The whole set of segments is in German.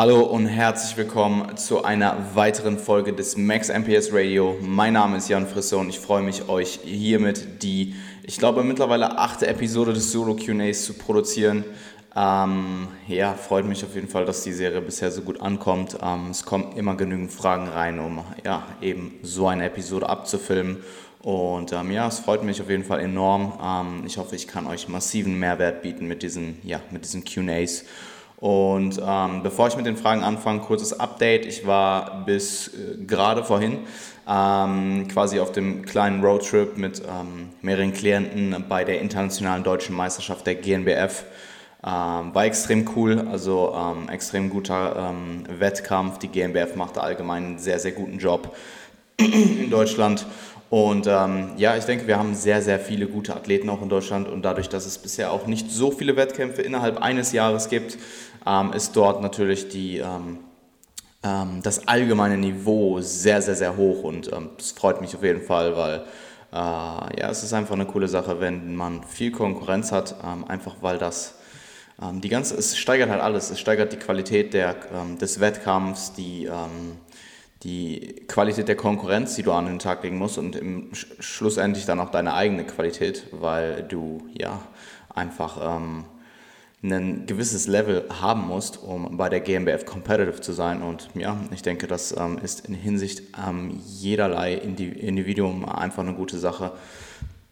Hallo und herzlich willkommen zu einer weiteren Folge des Max MPS Radio. Mein Name ist Jan Frisse und ich freue mich, euch hiermit die, ich glaube, mittlerweile achte Episode des Solo QAs zu produzieren. Ähm, ja, freut mich auf jeden Fall, dass die Serie bisher so gut ankommt. Ähm, es kommen immer genügend Fragen rein, um ja, eben so eine Episode abzufilmen. Und ähm, ja, es freut mich auf jeden Fall enorm. Ähm, ich hoffe, ich kann euch massiven Mehrwert bieten mit diesen, ja, mit diesen QAs. Und ähm, bevor ich mit den Fragen anfange, kurzes Update. Ich war bis äh, gerade vorhin ähm, quasi auf dem kleinen Roadtrip mit ähm, mehreren Klienten bei der internationalen deutschen Meisterschaft der GNBF. Ähm, war extrem cool, also ähm, extrem guter ähm, Wettkampf. Die GNBF machte allgemein einen sehr, sehr guten Job in Deutschland. Und ähm, ja, ich denke, wir haben sehr, sehr viele gute Athleten auch in Deutschland und dadurch, dass es bisher auch nicht so viele Wettkämpfe innerhalb eines Jahres gibt, ähm, ist dort natürlich die, ähm, ähm, das allgemeine Niveau sehr, sehr, sehr hoch und ähm, das freut mich auf jeden Fall, weil äh, ja, es ist einfach eine coole Sache, wenn man viel Konkurrenz hat, ähm, einfach weil das die ganze, es steigert halt alles, es steigert die Qualität der, des Wettkampfs, die die Qualität der Konkurrenz, die du an den Tag legen musst und im schlussendlich dann auch deine eigene Qualität, weil du ja einfach ähm, ein gewisses Level haben musst, um bei der GmbF competitive zu sein. Und ja, ich denke, das ähm, ist in Hinsicht ähm, jederlei Individuum einfach eine gute Sache.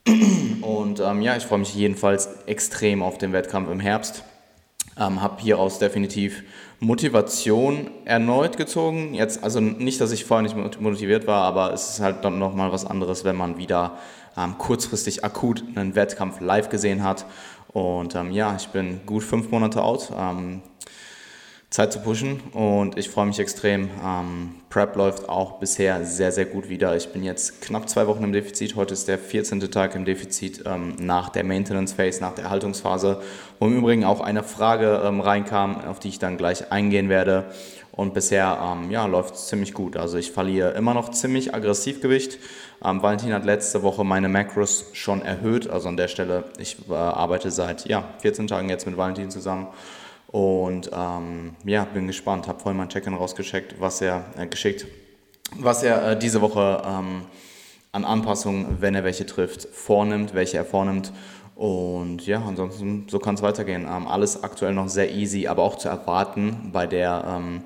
Und ähm, ja, ich freue mich jedenfalls extrem auf den Wettkampf im Herbst. Ähm, habe hieraus definitiv Motivation erneut gezogen. Jetzt, also nicht, dass ich vorher nicht motiviert war, aber es ist halt dann nochmal was anderes, wenn man wieder ähm, kurzfristig akut einen Wettkampf live gesehen hat und ähm, ja, ich bin gut fünf Monate out. Ähm, Zeit zu pushen und ich freue mich extrem. Ähm, Prep läuft auch bisher sehr, sehr gut wieder. Ich bin jetzt knapp zwei Wochen im Defizit. Heute ist der 14. Tag im Defizit ähm, nach der Maintenance Phase, nach der Erhaltungsphase, wo im Übrigen auch eine Frage ähm, reinkam, auf die ich dann gleich eingehen werde. Und bisher ähm, ja, läuft es ziemlich gut. Also ich verliere immer noch ziemlich aggressiv Gewicht. Ähm, Valentin hat letzte Woche meine Macros schon erhöht. Also an der Stelle, ich äh, arbeite seit ja, 14 Tagen jetzt mit Valentin zusammen. Und ähm, ja, bin gespannt. Habe vorhin mein Check-in rausgeschickt, was er äh, geschickt, was er äh, diese Woche ähm, an Anpassungen, wenn er welche trifft, vornimmt, welche er vornimmt. Und ja, ansonsten, so kann es weitergehen. Ähm, alles aktuell noch sehr easy, aber auch zu erwarten bei der ähm,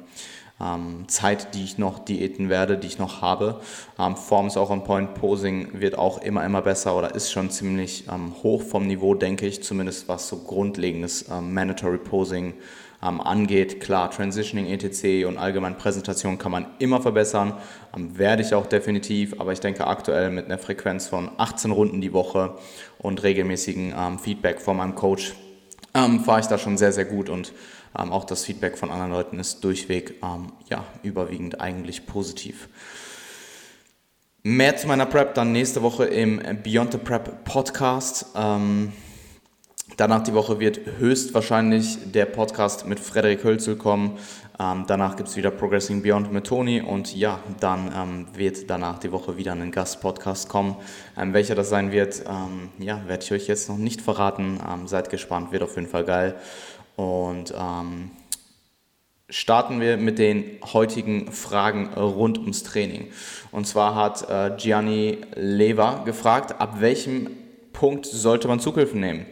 ähm, Zeit, die ich noch diäten werde, die ich noch habe. Ähm, Form ist auch on point, Posing wird auch immer, immer besser oder ist schon ziemlich ähm, hoch vom Niveau, denke ich, zumindest was so grundlegendes ähm, Mandatory Posing ähm, angeht. Klar, Transitioning, etc. und allgemein Präsentation kann man immer verbessern, werde ich auch definitiv, aber ich denke aktuell mit einer Frequenz von 18 Runden die Woche und regelmäßigen ähm, Feedback von meinem Coach ähm, fahre ich da schon sehr, sehr gut und ähm, auch das Feedback von anderen Leuten ist durchweg ja, überwiegend eigentlich positiv. Mehr zu meiner Prep dann nächste Woche im Beyond the Prep Podcast. Ähm, Danach die Woche wird höchstwahrscheinlich der Podcast mit Frederik Hölzel kommen. Ähm, danach gibt es wieder Progressing Beyond mit Toni und ja, dann ähm, wird danach die Woche wieder ein Gastpodcast kommen. Ähm, welcher das sein wird, ähm, ja, werde ich euch jetzt noch nicht verraten. Ähm, seid gespannt, wird auf jeden Fall geil. Und ähm, starten wir mit den heutigen Fragen rund ums Training. Und zwar hat äh, Gianni Lever gefragt, ab welchem Punkt sollte man Zughilfen nehmen?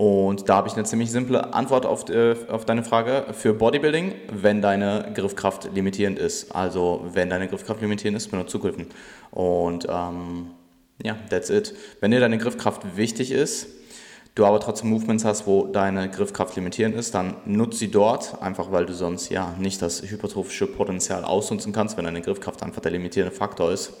Und da habe ich eine ziemlich simple Antwort auf, äh, auf deine Frage. Für Bodybuilding, wenn deine Griffkraft limitierend ist. Also wenn deine Griffkraft limitierend ist, benutzt Zughilfen. Und ähm, ja, that's it. Wenn dir deine Griffkraft wichtig ist, du aber trotzdem Movements hast, wo deine Griffkraft limitierend ist, dann nutze sie dort, einfach weil du sonst ja nicht das hypertrophische Potenzial ausnutzen kannst, wenn deine Griffkraft einfach der limitierende Faktor ist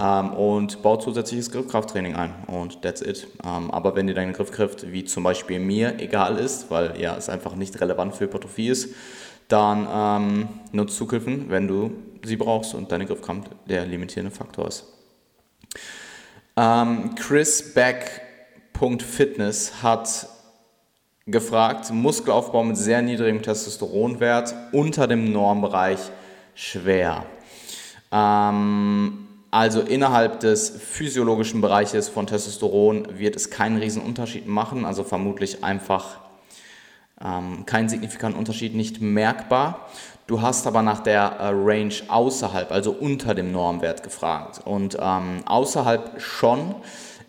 ähm, und baut zusätzliches Griffkrafttraining ein und that's it. Ähm, aber wenn dir deine Griffkraft, wie zum Beispiel mir, egal ist, weil ja es einfach nicht relevant für Hypertrophie ist, dann ähm, nutzt Zughilfen, wenn du sie brauchst und deine Griffkraft der limitierende Faktor ist. Ähm, Chris Beck.fitness hat gefragt, Muskelaufbau mit sehr niedrigem Testosteronwert unter dem Normbereich schwer. Ähm, also innerhalb des physiologischen Bereiches von Testosteron wird es keinen riesen Unterschied machen, also vermutlich einfach ähm, keinen signifikanten Unterschied, nicht merkbar. Du hast aber nach der äh, Range außerhalb, also unter dem Normwert gefragt. Und ähm, außerhalb schon.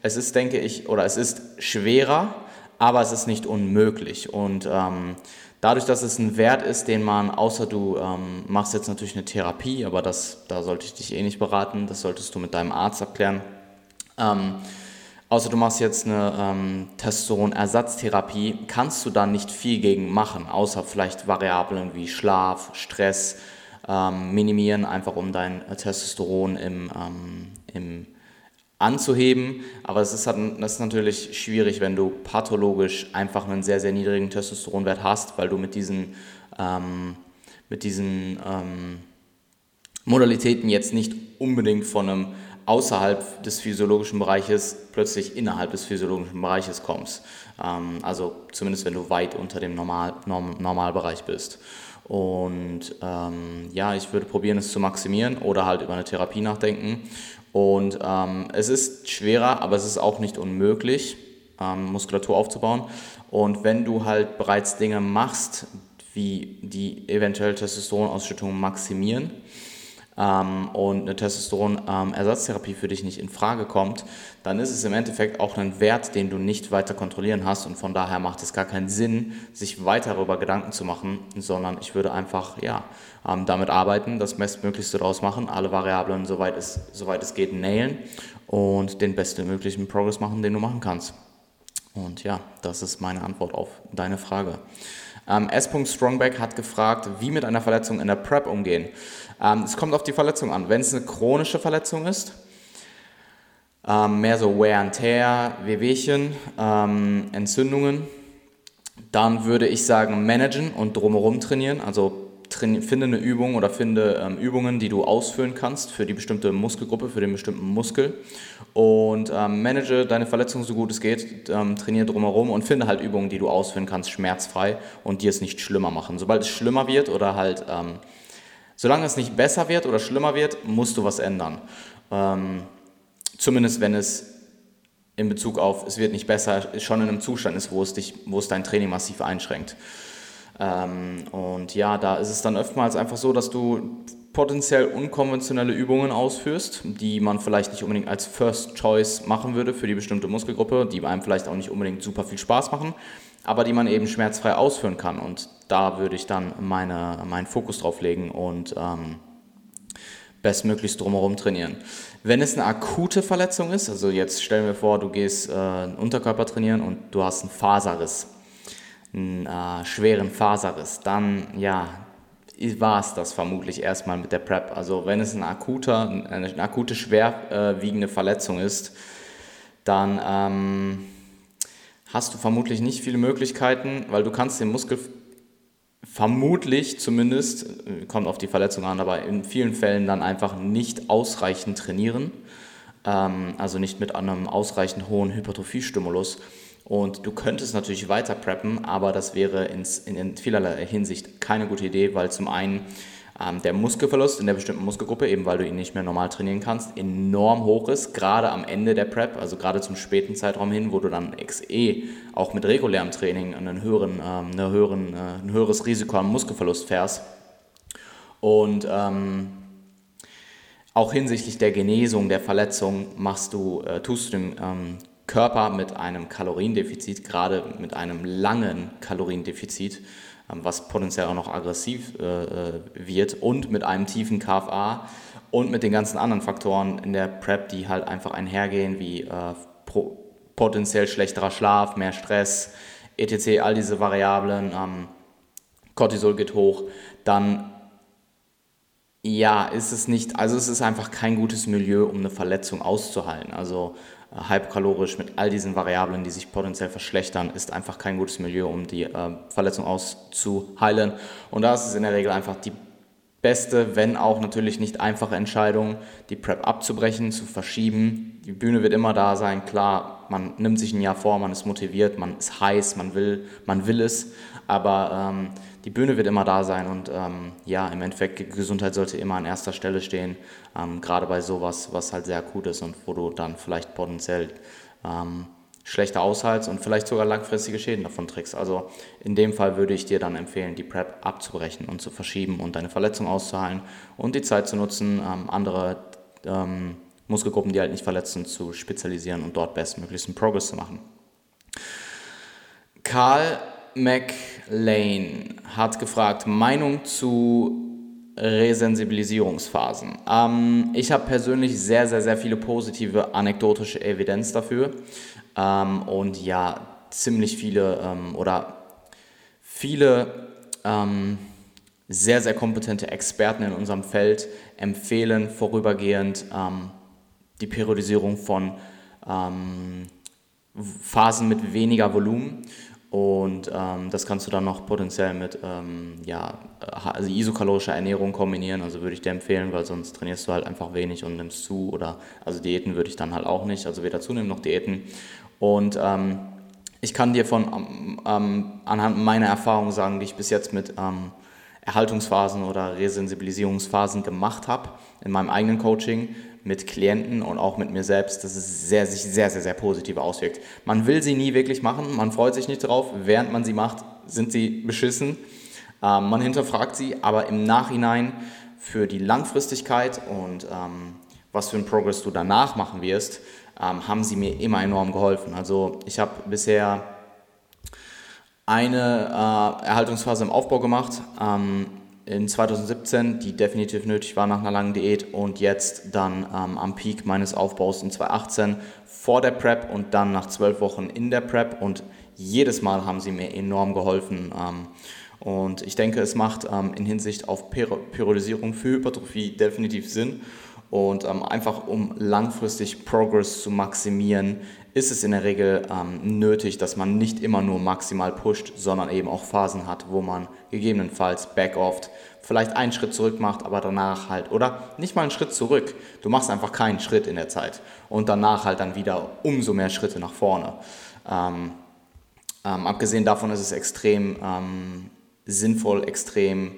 Es ist, denke ich, oder es ist schwerer, aber es ist nicht unmöglich. Und ähm, dadurch, dass es ein Wert ist, den man, außer du ähm, machst jetzt natürlich eine Therapie, aber das, da sollte ich dich eh nicht beraten, das solltest du mit deinem Arzt abklären. Ähm, außer du machst jetzt eine ähm, Testosteronersatztherapie, kannst du da nicht viel gegen machen, außer vielleicht Variablen wie Schlaf, Stress ähm, minimieren, einfach um dein Testosteron im, ähm, im anzuheben, aber es ist, halt, das ist natürlich schwierig, wenn du pathologisch einfach einen sehr, sehr niedrigen Testosteronwert hast, weil du mit diesen, ähm, mit diesen ähm, Modalitäten jetzt nicht unbedingt von einem außerhalb des physiologischen Bereiches plötzlich innerhalb des physiologischen Bereiches kommst. Ähm, also zumindest wenn du weit unter dem Normal, Norm, Normalbereich bist. Und ähm, ja, ich würde probieren, es zu maximieren oder halt über eine Therapie nachdenken. Und ähm, es ist schwerer, aber es ist auch nicht unmöglich, ähm, Muskulatur aufzubauen. Und wenn du halt bereits Dinge machst, wie die eventuell Testosteronausschüttung maximieren, ähm, und eine Testosteron-Ersatztherapie für dich nicht in Frage kommt, dann ist es im Endeffekt auch ein Wert, den du nicht weiter kontrollieren hast und von daher macht es gar keinen Sinn, sich weiter darüber Gedanken zu machen, sondern ich würde einfach ja, ähm, damit arbeiten, das Bestmöglichste daraus machen, alle Variablen, soweit es, soweit es geht, nailen und den bestmöglichen Progress machen, den du machen kannst. Und ja, das ist meine Antwort auf deine Frage. Ähm, S. Strongback hat gefragt, wie mit einer Verletzung in der Prep umgehen. Ähm, es kommt auf die Verletzung an. Wenn es eine chronische Verletzung ist, ähm, mehr so Wear and Tear, Wehwehchen, ähm, Entzündungen, dann würde ich sagen, managen und drumherum trainieren. Also finde eine Übung oder finde ähm, Übungen, die du ausführen kannst für die bestimmte Muskelgruppe, für den bestimmten Muskel und ähm, manage deine Verletzung so gut es geht, ähm, trainiere drumherum und finde halt Übungen, die du ausführen kannst, schmerzfrei und die es nicht schlimmer machen. Sobald es schlimmer wird oder halt, ähm, solange es nicht besser wird oder schlimmer wird, musst du was ändern. Ähm, zumindest wenn es in Bezug auf, es wird nicht besser, schon in einem Zustand ist, wo es, dich, wo es dein Training massiv einschränkt. Ähm, und ja, da ist es dann oftmals einfach so, dass du potenziell unkonventionelle Übungen ausführst, die man vielleicht nicht unbedingt als First Choice machen würde für die bestimmte Muskelgruppe, die einem vielleicht auch nicht unbedingt super viel Spaß machen, aber die man eben schmerzfrei ausführen kann. Und da würde ich dann meine, meinen Fokus drauf legen und ähm, bestmöglichst drumherum trainieren. Wenn es eine akute Verletzung ist, also jetzt stellen wir vor, du gehst äh, Unterkörper trainieren und du hast einen Faserriss, einen äh, schweren Faserriss, dann ja, war es das vermutlich erstmal mit der PrEP. Also wenn es ein akuter, eine akute, schwerwiegende Verletzung ist, dann ähm, hast du vermutlich nicht viele Möglichkeiten, weil du kannst den Muskel vermutlich zumindest, äh, kommt auf die Verletzung an, aber in vielen Fällen dann einfach nicht ausreichend trainieren. Ähm, also nicht mit einem ausreichend hohen Hypertrophiestimulus. Und du könntest natürlich weiter preppen, aber das wäre in vielerlei Hinsicht keine gute Idee, weil zum einen ähm, der Muskelverlust in der bestimmten Muskelgruppe, eben weil du ihn nicht mehr normal trainieren kannst, enorm hoch ist, gerade am Ende der Prep, also gerade zum späten Zeitraum hin, wo du dann XE auch mit regulärem Training einen höheren, ähm, eine höheren, äh, ein höheres Risiko am Muskelverlust fährst. Und ähm, auch hinsichtlich der Genesung der Verletzung machst du, äh, tust du dem ähm, Körper mit einem Kaloriendefizit, gerade mit einem langen Kaloriendefizit, was potenziell auch noch aggressiv äh, äh, wird und mit einem tiefen KFA und mit den ganzen anderen Faktoren in der PrEP, die halt einfach einhergehen, wie äh, potenziell schlechterer Schlaf, mehr Stress, etc., all diese Variablen, ähm, Cortisol geht hoch, dann ja, ist es nicht, also es ist einfach kein gutes Milieu, um eine Verletzung auszuhalten. Also hyperkalorisch mit all diesen Variablen, die sich potenziell verschlechtern, ist einfach kein gutes Milieu, um die äh, Verletzung auszuheilen. Und da ist es in der Regel einfach die beste, wenn auch natürlich nicht einfache Entscheidung, die Prep abzubrechen, zu verschieben. Die Bühne wird immer da sein, klar, man nimmt sich ein Jahr vor, man ist motiviert, man ist heiß, man will, man will es, aber ähm, die Bühne wird immer da sein und ähm, ja, im Endeffekt, Gesundheit sollte immer an erster Stelle stehen, ähm, gerade bei sowas, was halt sehr akut ist und wo du dann vielleicht potenziell ähm, schlechter aushaltst und vielleicht sogar langfristige Schäden davon trägst. Also in dem Fall würde ich dir dann empfehlen, die Prep abzubrechen und zu verschieben und deine Verletzung auszuheilen und die Zeit zu nutzen, ähm, andere ähm, Muskelgruppen, die halt nicht verletzen, zu spezialisieren und dort bestmöglichsten Progress zu machen. Karl McLean hat gefragt, Meinung zu Resensibilisierungsphasen. Ähm, ich habe persönlich sehr, sehr, sehr viele positive anekdotische Evidenz dafür ähm, und ja, ziemlich viele ähm, oder viele ähm, sehr, sehr kompetente Experten in unserem Feld empfehlen vorübergehend ähm, die Periodisierung von ähm, Phasen mit weniger Volumen und ähm, das kannst du dann noch potenziell mit ähm, ja, also isokalorischer Ernährung kombinieren. Also würde ich dir empfehlen, weil sonst trainierst du halt einfach wenig und nimmst zu. Oder also Diäten würde ich dann halt auch nicht. Also weder zunehmen noch Diäten. Und ähm, ich kann dir von ähm, anhand meiner Erfahrung sagen, die ich bis jetzt mit ähm, Erhaltungsphasen oder Resensibilisierungsphasen gemacht habe in meinem eigenen Coaching, mit Klienten und auch mit mir selbst, dass es sehr, sich sehr, sehr, sehr positiv auswirkt. Man will sie nie wirklich machen, man freut sich nicht drauf, während man sie macht, sind sie beschissen. Ähm, man hinterfragt sie, aber im Nachhinein für die Langfristigkeit und ähm, was für einen Progress du danach machen wirst, ähm, haben sie mir immer enorm geholfen. Also ich habe bisher eine äh, Erhaltungsphase im Aufbau gemacht, ähm, in 2017, die definitiv nötig war nach einer langen Diät und jetzt dann ähm, am Peak meines Aufbaus in 2018 vor der Prep und dann nach zwölf Wochen in der Prep und jedes Mal haben sie mir enorm geholfen. Ähm, und ich denke, es macht ähm, in Hinsicht auf Periodisierung für Hypertrophie definitiv Sinn. Und ähm, einfach um langfristig Progress zu maximieren, ist es in der Regel ähm, nötig, dass man nicht immer nur maximal pusht, sondern eben auch Phasen hat, wo man gegebenenfalls back-offt, vielleicht einen Schritt zurück macht, aber danach halt, oder? Nicht mal einen Schritt zurück, du machst einfach keinen Schritt in der Zeit. Und danach halt dann wieder umso mehr Schritte nach vorne. Ähm, ähm, abgesehen davon ist es extrem ähm, sinnvoll, extrem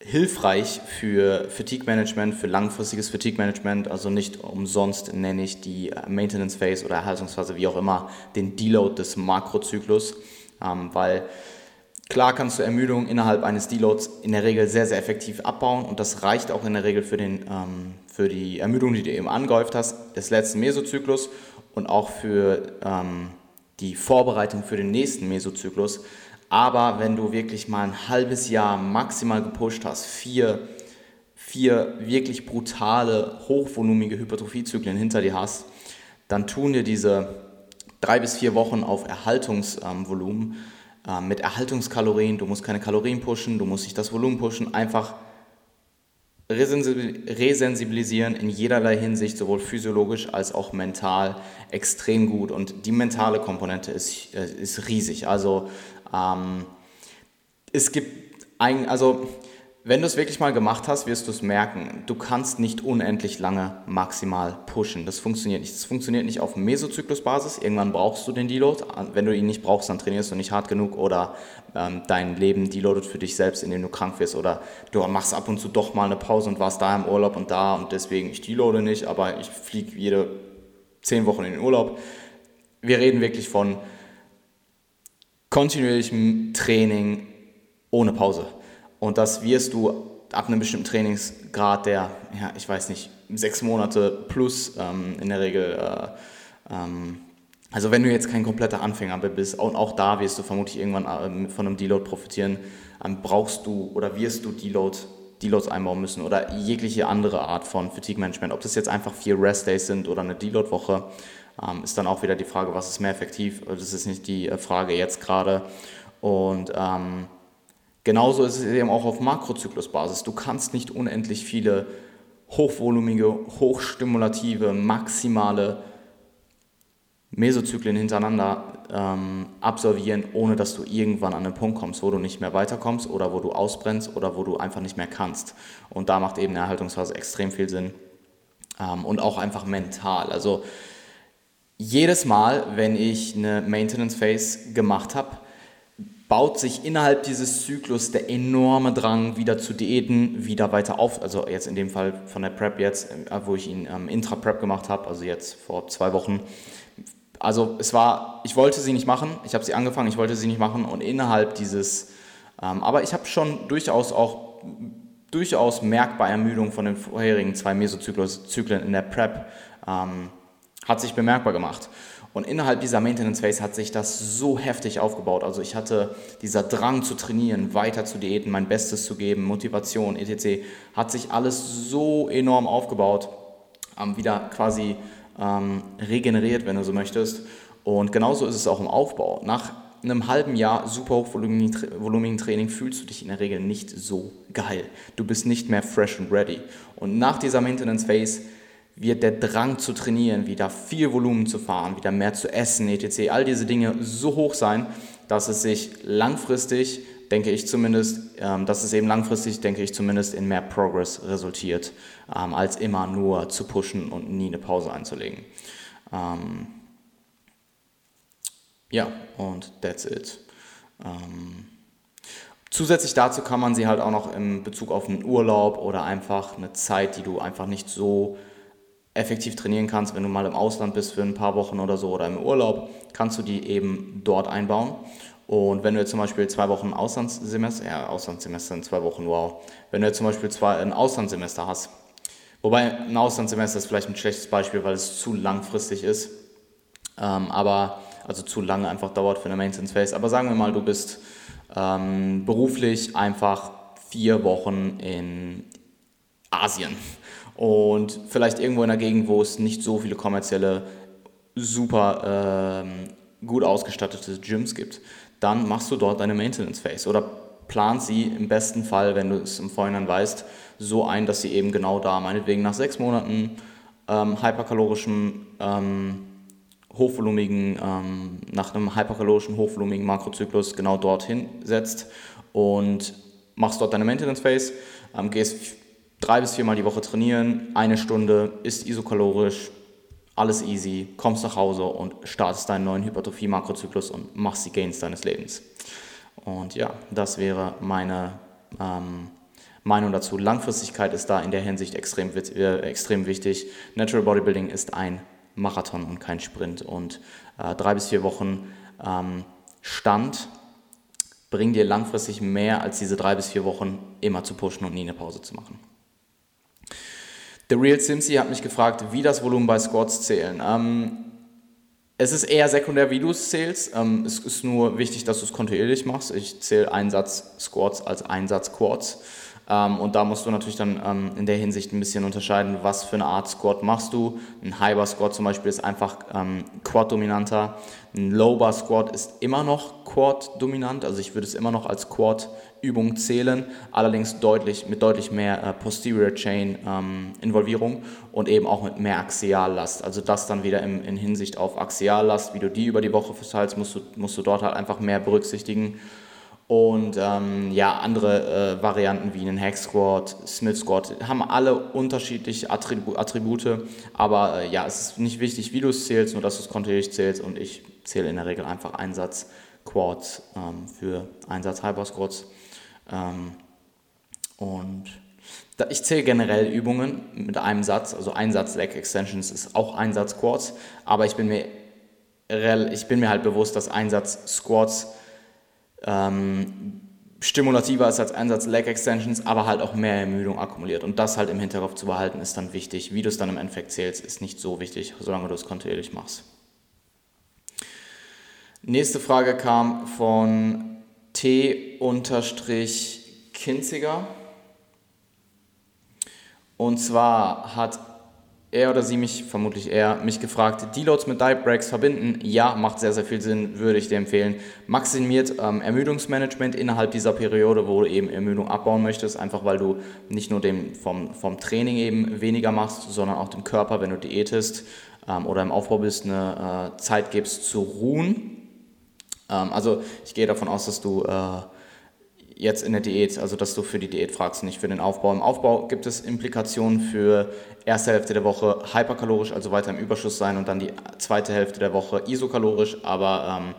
hilfreich für Fatigue Management, für langfristiges Fatigue Management. Also nicht umsonst nenne ich die Maintenance Phase oder Erhaltungsphase, wie auch immer, den Deload des Makrozyklus, ähm, weil klar kannst du Ermüdung innerhalb eines Deloads in der Regel sehr, sehr effektiv abbauen und das reicht auch in der Regel für, den, ähm, für die Ermüdung, die du eben angehäuft hast, des letzten Mesozyklus und auch für ähm, die Vorbereitung für den nächsten Mesozyklus. Aber wenn du wirklich mal ein halbes Jahr maximal gepusht hast, vier, vier wirklich brutale, hochvolumige Hypertrophiezyklen hinter dir hast, dann tun dir diese drei bis vier Wochen auf Erhaltungsvolumen äh, mit Erhaltungskalorien, du musst keine Kalorien pushen, du musst nicht das Volumen pushen, einfach resensibilisieren in jederlei Hinsicht, sowohl physiologisch als auch mental, extrem gut. Und die mentale Komponente ist, äh, ist riesig. Also ähm, es gibt ein, also wenn du es wirklich mal gemacht hast, wirst du es merken. Du kannst nicht unendlich lange maximal pushen. Das funktioniert nicht. Das funktioniert nicht auf Mesozyklusbasis. Irgendwann brauchst du den Deload. Wenn du ihn nicht brauchst, dann trainierst du nicht hart genug oder ähm, dein Leben deloadet für dich selbst, indem du krank wirst oder du machst ab und zu doch mal eine Pause und warst da im Urlaub und da und deswegen ich deloade nicht, aber ich fliege jede zehn Wochen in den Urlaub. Wir reden wirklich von kontinuierlichem Training ohne Pause. Und das wirst du ab einem bestimmten Trainingsgrad, der, ja, ich weiß nicht, sechs Monate plus ähm, in der Regel, äh, ähm, also wenn du jetzt kein kompletter Anfänger bist, und auch da wirst du vermutlich irgendwann äh, von einem Deload profitieren, ähm, brauchst du oder wirst du Deload, Deloads einbauen müssen oder jegliche andere Art von Fatigue Management. Ob das jetzt einfach vier Rest Days sind oder eine Deload-Woche, ähm, ist dann auch wieder die Frage, was ist mehr effektiv? Das ist nicht die äh, Frage jetzt gerade. Und ähm, genauso ist es eben auch auf Makrozyklusbasis. Du kannst nicht unendlich viele hochvolumige, hochstimulative, maximale Mesozyklen hintereinander ähm, absolvieren, ohne dass du irgendwann an den Punkt kommst, wo du nicht mehr weiterkommst oder wo du ausbrennst oder wo du einfach nicht mehr kannst. Und da macht eben eine Erhaltungsphase extrem viel Sinn. Ähm, und auch einfach mental. Also jedes Mal, wenn ich eine Maintenance Phase gemacht habe, baut sich innerhalb dieses Zyklus der enorme Drang wieder zu Diäten wieder weiter auf. Also jetzt in dem Fall von der Prep jetzt, äh, wo ich ihn ähm, Intra-Prep gemacht habe, also jetzt vor zwei Wochen, also es war, ich wollte sie nicht machen, ich habe sie angefangen, ich wollte sie nicht machen und innerhalb dieses, ähm, aber ich habe schon durchaus auch durchaus merkbar Ermüdung von den vorherigen zwei Mesozyklen in der Prep ähm, hat sich bemerkbar gemacht. Und innerhalb dieser Maintenance Phase hat sich das so heftig aufgebaut. Also ich hatte dieser Drang zu trainieren, weiter zu diäten, mein Bestes zu geben, Motivation, etc. hat sich alles so enorm aufgebaut, ähm, wieder quasi ähm, regeneriert, wenn du so möchtest. Und genauso ist es auch im Aufbau. Nach einem halben Jahr super hochvolumigen Training fühlst du dich in der Regel nicht so geil. Du bist nicht mehr fresh and ready. Und nach dieser Maintenance Phase wird der Drang zu trainieren, wieder viel Volumen zu fahren, wieder mehr zu essen, etc., all diese Dinge so hoch sein, dass es sich langfristig, denke ich zumindest, ähm, dass es eben langfristig, denke ich zumindest, in mehr Progress resultiert, ähm, als immer nur zu pushen und nie eine Pause einzulegen. Ähm, ja, und that's it. Ähm, zusätzlich dazu kann man sie halt auch noch in Bezug auf einen Urlaub oder einfach eine Zeit, die du einfach nicht so effektiv trainieren kannst, wenn du mal im Ausland bist für ein paar Wochen oder so oder im Urlaub, kannst du die eben dort einbauen. Und wenn du jetzt zum Beispiel zwei Wochen Auslandssemester, ja, Auslandssemester in zwei Wochen, wow. Wenn du jetzt zum Beispiel zwei, ein Auslandssemester hast, wobei ein Auslandssemester ist vielleicht ein schlechtes Beispiel, weil es zu langfristig ist, ähm, aber, also zu lange einfach dauert für eine Maintenance Phase. Aber sagen wir mal, du bist ähm, beruflich einfach vier Wochen in Asien und vielleicht irgendwo in der Gegend, wo es nicht so viele kommerzielle, super ähm, gut ausgestattete Gyms gibt, dann machst du dort deine Maintenance Phase oder plant sie im besten Fall, wenn du es im Vorhinein weißt, so ein, dass sie eben genau da, meinetwegen nach sechs Monaten ähm, hyperkalorischen, ähm, hochvolumigen, ähm, nach einem hyperkalorischen, hochvolumigen Makrozyklus genau dorthin setzt und machst dort deine Maintenance Phase, ähm, gehst drei bis viermal die Woche trainieren, eine Stunde, ist isokalorisch, alles easy, kommst nach Hause und startest deinen neuen Hypertrophie-Makrozyklus und machst die Gains deines Lebens. Und ja, das wäre meine ähm, Meinung dazu. Langfristigkeit ist da in der Hinsicht extrem, äh, extrem wichtig. Natural Bodybuilding ist ein Marathon und kein Sprint. Und äh, drei bis vier Wochen ähm, Stand bringen dir langfristig mehr als diese drei bis vier Wochen immer zu pushen und nie eine Pause zu machen. The Real Simsi hat mich gefragt, wie das Volumen bei Squats zählen. Ähm, es ist eher sekundär, wie du es zählst. Ähm, es ist nur wichtig, dass du es kontinuierlich machst. Ich zähle einen Satz Squats als einen Satz Quads. Ähm, und da musst du natürlich dann ähm, in der Hinsicht ein bisschen unterscheiden, was für eine Art Squat machst du. Ein High Bar Squat zum Beispiel ist einfach ähm, Quad-dominanter. Ein Low Bar Squat ist immer noch Quad-dominant, also ich würde es immer noch als Quad-Übung zählen, allerdings deutlich, mit deutlich mehr äh, Posterior Chain Involvierung und eben auch mit mehr Axiallast. Also das dann wieder im, in Hinsicht auf Axiallast, wie du die über die Woche verteilst, musst du, musst du dort halt einfach mehr berücksichtigen. Und ähm, ja, andere äh, Varianten wie einen Hack Squat, Smith Squat haben alle unterschiedliche Attribu Attribute. Aber äh, ja, es ist nicht wichtig, wie du es zählst, nur dass du es kontinuierlich zählst. Und ich zähle in der Regel einfach Einsatz Quads ähm, für Einsatz Hyper Squats. Ähm, und da, ich zähle generell Übungen mit einem Satz. Also Einsatz Leg Extensions ist auch Einsatz Squats. Aber ich bin mir, ich bin mir halt bewusst, dass Einsatz Squats ähm, stimulativer ist als Einsatz Leg Extensions, aber halt auch mehr Ermüdung akkumuliert. Und das halt im Hinterkopf zu behalten, ist dann wichtig. Wie du es dann im Endeffekt zählst, ist nicht so wichtig, solange du es kontinuierlich machst. Nächste Frage kam von T-Kinziger. Und zwar hat er oder sie mich, vermutlich er, mich gefragt, Deloads mit Dive Breaks verbinden? Ja, macht sehr, sehr viel Sinn, würde ich dir empfehlen. Maximiert ähm, Ermüdungsmanagement innerhalb dieser Periode, wo du eben Ermüdung abbauen möchtest, einfach weil du nicht nur dem, vom, vom Training eben weniger machst, sondern auch dem Körper, wenn du diätest ähm, oder im Aufbau bist, eine äh, Zeit gibst zu ruhen. Ähm, also ich gehe davon aus, dass du... Äh, jetzt in der Diät, also dass du für die Diät fragst, nicht für den Aufbau. Im Aufbau gibt es Implikationen für erste Hälfte der Woche hyperkalorisch, also weiter im Überschuss sein und dann die zweite Hälfte der Woche isokalorisch, aber ähm,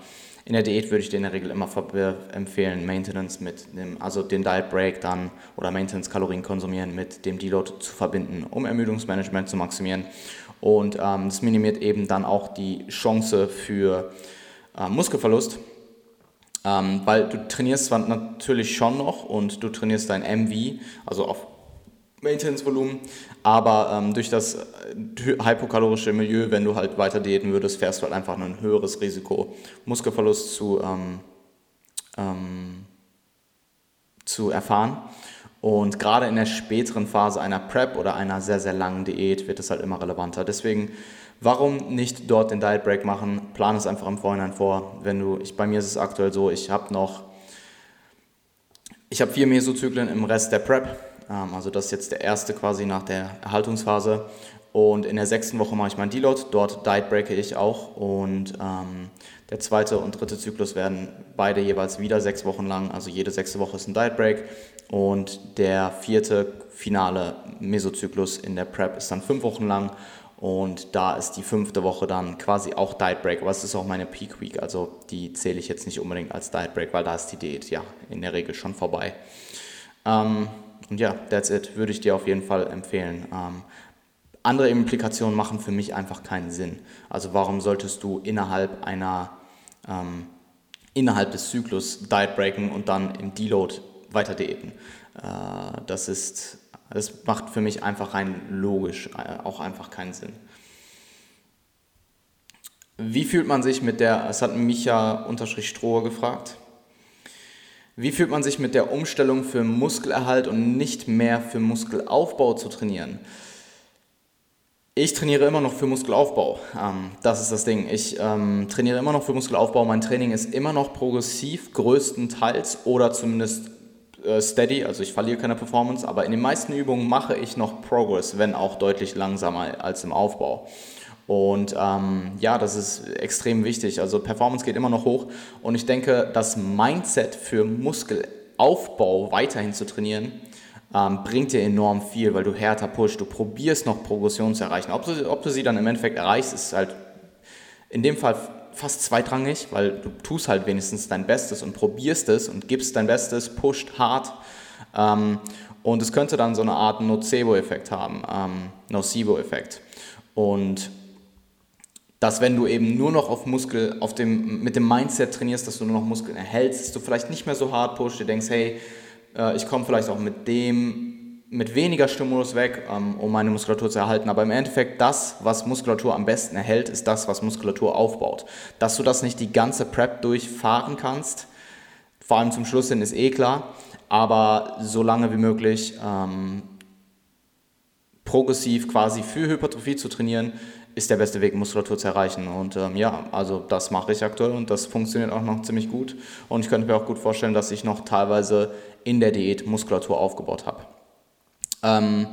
in der Diät würde ich dir in der Regel immer empfehlen, Maintenance mit dem, also den Diet Break dann oder Maintenance Kalorien konsumieren mit dem Deload zu verbinden, um Ermüdungsmanagement zu maximieren. Und ähm, das minimiert eben dann auch die Chance für äh, Muskelverlust. Ähm, weil du trainierst zwar natürlich schon noch und du trainierst dein MV, also auf Maintenance-Volumen, aber ähm, durch das äh, hypokalorische Milieu, wenn du halt weiter diäten würdest, fährst du halt einfach ein höheres Risiko, Muskelverlust zu, ähm, ähm, zu erfahren. Und gerade in der späteren Phase einer Prep oder einer sehr, sehr langen Diät wird es halt immer relevanter. Deswegen, warum nicht dort den Diet Break machen? Plan es einfach im Vorhinein vor. Wenn du, ich, bei mir ist es aktuell so, ich habe noch, ich habe vier Mesozyklen im Rest der Prep. Ähm, also das ist jetzt der erste quasi nach der Erhaltungsphase. Und in der sechsten Woche mache ich meinen Deload. Dort Diet breake ich auch. Und ähm, der zweite und dritte Zyklus werden beide jeweils wieder sechs Wochen lang. Also jede sechste Woche ist ein Diet Break. Und der vierte finale Mesozyklus in der Prep ist dann fünf Wochen lang. Und da ist die fünfte Woche dann quasi auch Diet Break. Aber es ist auch meine Peak Week. Also die zähle ich jetzt nicht unbedingt als Diet Break, weil da ist die Diät ja in der Regel schon vorbei. Ähm, und ja, that's it. Würde ich dir auf jeden Fall empfehlen. Ähm, andere Implikationen machen für mich einfach keinen Sinn. Also warum solltest du innerhalb einer ähm, innerhalb des Zyklus Diet breaken und dann im Deload weiter diäten? Äh, das ist das macht für mich einfach rein logisch äh, auch einfach keinen Sinn. Wie fühlt man sich mit der, es hat Micha-Strohe gefragt, wie fühlt man sich mit der Umstellung für Muskelerhalt und nicht mehr für Muskelaufbau zu trainieren? Ich trainiere immer noch für Muskelaufbau. Ähm, das ist das Ding. Ich ähm, trainiere immer noch für Muskelaufbau. Mein Training ist immer noch progressiv, größtenteils oder zumindest steady. Also ich verliere keine Performance, aber in den meisten Übungen mache ich noch Progress, wenn auch deutlich langsamer als im Aufbau. Und ähm, ja, das ist extrem wichtig. Also Performance geht immer noch hoch. Und ich denke, das Mindset für Muskelaufbau weiterhin zu trainieren, ähm, bringt dir enorm viel, weil du härter pusht, du probierst noch Progression zu erreichen. Ob du, ob du sie dann im Endeffekt erreichst, ist halt in dem Fall fast zweitrangig, weil du tust halt wenigstens dein Bestes und probierst es und gibst dein Bestes, pusht hart. Ähm, und es könnte dann so eine Art Nocebo-Effekt haben, ähm, Nocebo-Effekt. Und dass wenn du eben nur noch auf Muskel, auf dem, mit dem Mindset trainierst, dass du nur noch Muskeln erhältst, dass du vielleicht nicht mehr so hart pushst, du denkst, hey, äh, ich komme vielleicht auch mit dem, mit weniger Stimulus weg, ähm, um meine Muskulatur zu erhalten. Aber im Endeffekt, das, was Muskulatur am besten erhält, ist das, was Muskulatur aufbaut. Dass du das nicht die ganze Prep durchfahren kannst, vor allem zum Schluss hin, ist eh klar. Aber so lange wie möglich ähm, progressiv quasi für Hypertrophie zu trainieren, ist der beste Weg, Muskulatur zu erreichen. Und ähm, ja, also das mache ich aktuell und das funktioniert auch noch ziemlich gut. Und ich könnte mir auch gut vorstellen, dass ich noch teilweise in der Diät Muskulatur aufgebaut habe. Ähm,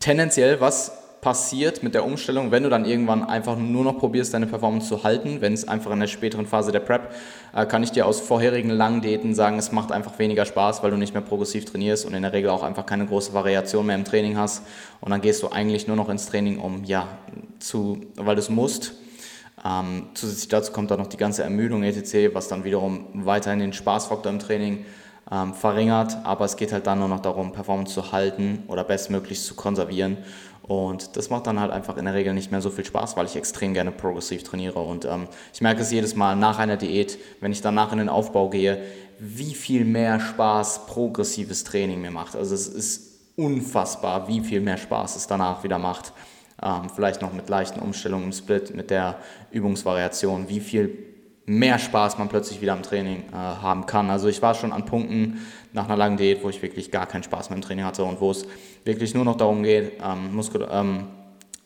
tendenziell, was passiert mit der Umstellung, wenn du dann irgendwann einfach nur noch probierst, deine Performance zu halten, wenn es einfach in der späteren Phase der Prep, äh, kann ich dir aus vorherigen langen Diäten sagen, es macht einfach weniger Spaß, weil du nicht mehr progressiv trainierst und in der Regel auch einfach keine große Variation mehr im Training hast. Und dann gehst du eigentlich nur noch ins Training, um ja, zu, weil du es musst. Ähm, zusätzlich dazu kommt dann noch die ganze Ermüdung etc., was dann wiederum weiterhin den Spaßfaktor im Training ähm, verringert, aber es geht halt dann nur noch darum, Performance zu halten oder bestmöglich zu konservieren. Und das macht dann halt einfach in der Regel nicht mehr so viel Spaß, weil ich extrem gerne progressiv trainiere. Und ähm, ich merke es jedes Mal nach einer Diät, wenn ich danach in den Aufbau gehe, wie viel mehr Spaß progressives Training mir macht. Also es ist unfassbar, wie viel mehr Spaß es danach wieder macht. Ähm, vielleicht noch mit leichten Umstellungen im Split, mit der Übungsvariation, wie viel mehr Spaß man plötzlich wieder im Training äh, haben kann. Also ich war schon an Punkten nach einer langen Diät, wo ich wirklich gar keinen Spaß mehr im Training hatte und wo es wirklich nur noch darum geht, ähm, Muskel, ähm,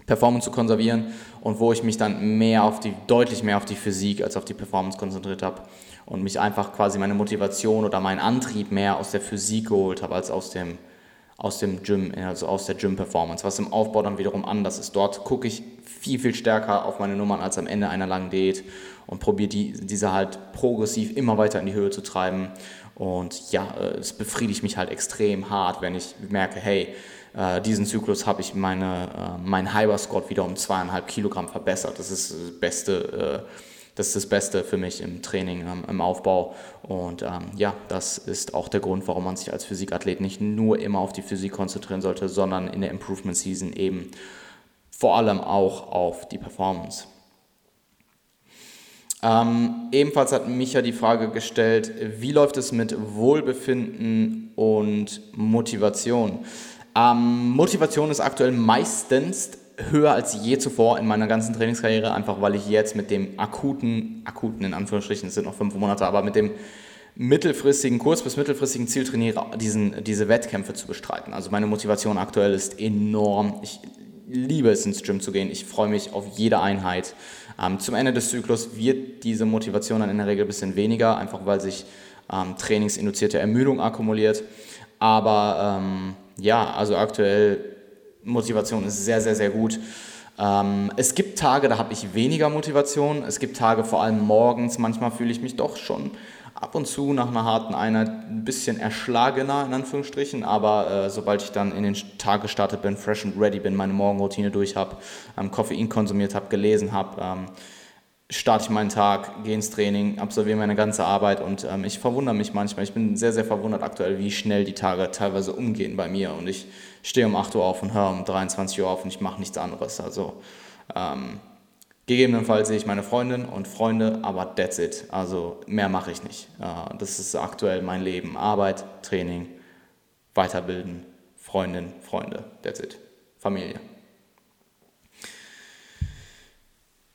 Performance zu konservieren und wo ich mich dann mehr auf die, deutlich mehr auf die Physik als auf die Performance konzentriert habe und mich einfach quasi meine Motivation oder meinen Antrieb mehr aus der Physik geholt habe als aus dem, aus dem Gym, also aus der Gym-Performance, was im Aufbau dann wiederum anders ist. Dort gucke ich viel, viel stärker auf meine Nummern als am Ende einer langen Diät und probiere die, diese halt progressiv immer weiter in die Höhe zu treiben. Und ja, äh, es befriedigt mich halt extrem hart, wenn ich merke, hey, äh, diesen Zyklus habe ich meine, äh, meinen Hyper-Squat wieder um zweieinhalb Kilogramm verbessert. Das ist das Beste, das ist das Beste für mich im Training, ähm, im Aufbau. Und ähm, ja, das ist auch der Grund, warum man sich als Physikathlet nicht nur immer auf die Physik konzentrieren sollte, sondern in der Improvement Season eben vor allem auch auf die Performance. Ähm, ebenfalls hat Micha die Frage gestellt, wie läuft es mit Wohlbefinden und Motivation? Ähm, Motivation ist aktuell meistens höher als je zuvor in meiner ganzen Trainingskarriere, einfach weil ich jetzt mit dem akuten, akuten in Anführungsstrichen, es sind noch fünf Monate, aber mit dem mittelfristigen, kurz- bis mittelfristigen Ziel trainiere, diesen, diese Wettkämpfe zu bestreiten. Also meine Motivation aktuell ist enorm. Ich liebe es, ins Gym zu gehen. Ich freue mich auf jede Einheit. Ähm, zum Ende des Zyklus wird diese Motivation dann in der Regel ein bisschen weniger, einfach weil sich ähm, trainingsinduzierte Ermüdung akkumuliert. Aber ähm, ja, also aktuell Motivation ist sehr, sehr, sehr gut. Ähm, es gibt Tage, da habe ich weniger Motivation. Es gibt Tage, vor allem morgens, manchmal fühle ich mich doch schon ab und zu nach einer harten Einheit ein bisschen erschlagener, in Anführungsstrichen. Aber äh, sobald ich dann in den Tag gestartet bin, fresh and ready bin, meine Morgenroutine durch habe, ähm, Koffein konsumiert habe, gelesen habe, ähm, starte ich meinen Tag, gehe ins Training, absolviere meine ganze Arbeit und ähm, ich verwundere mich manchmal. Ich bin sehr, sehr verwundert aktuell, wie schnell die Tage teilweise umgehen bei mir. Und ich stehe um 8 Uhr auf und höre um 23 Uhr auf und ich mache nichts anderes. Also ähm, gegebenenfalls sehe ich meine Freundin und Freunde, aber that's it. Also mehr mache ich nicht. Das ist aktuell mein Leben. Arbeit, Training, Weiterbilden, Freundin, Freunde, that's it. Familie.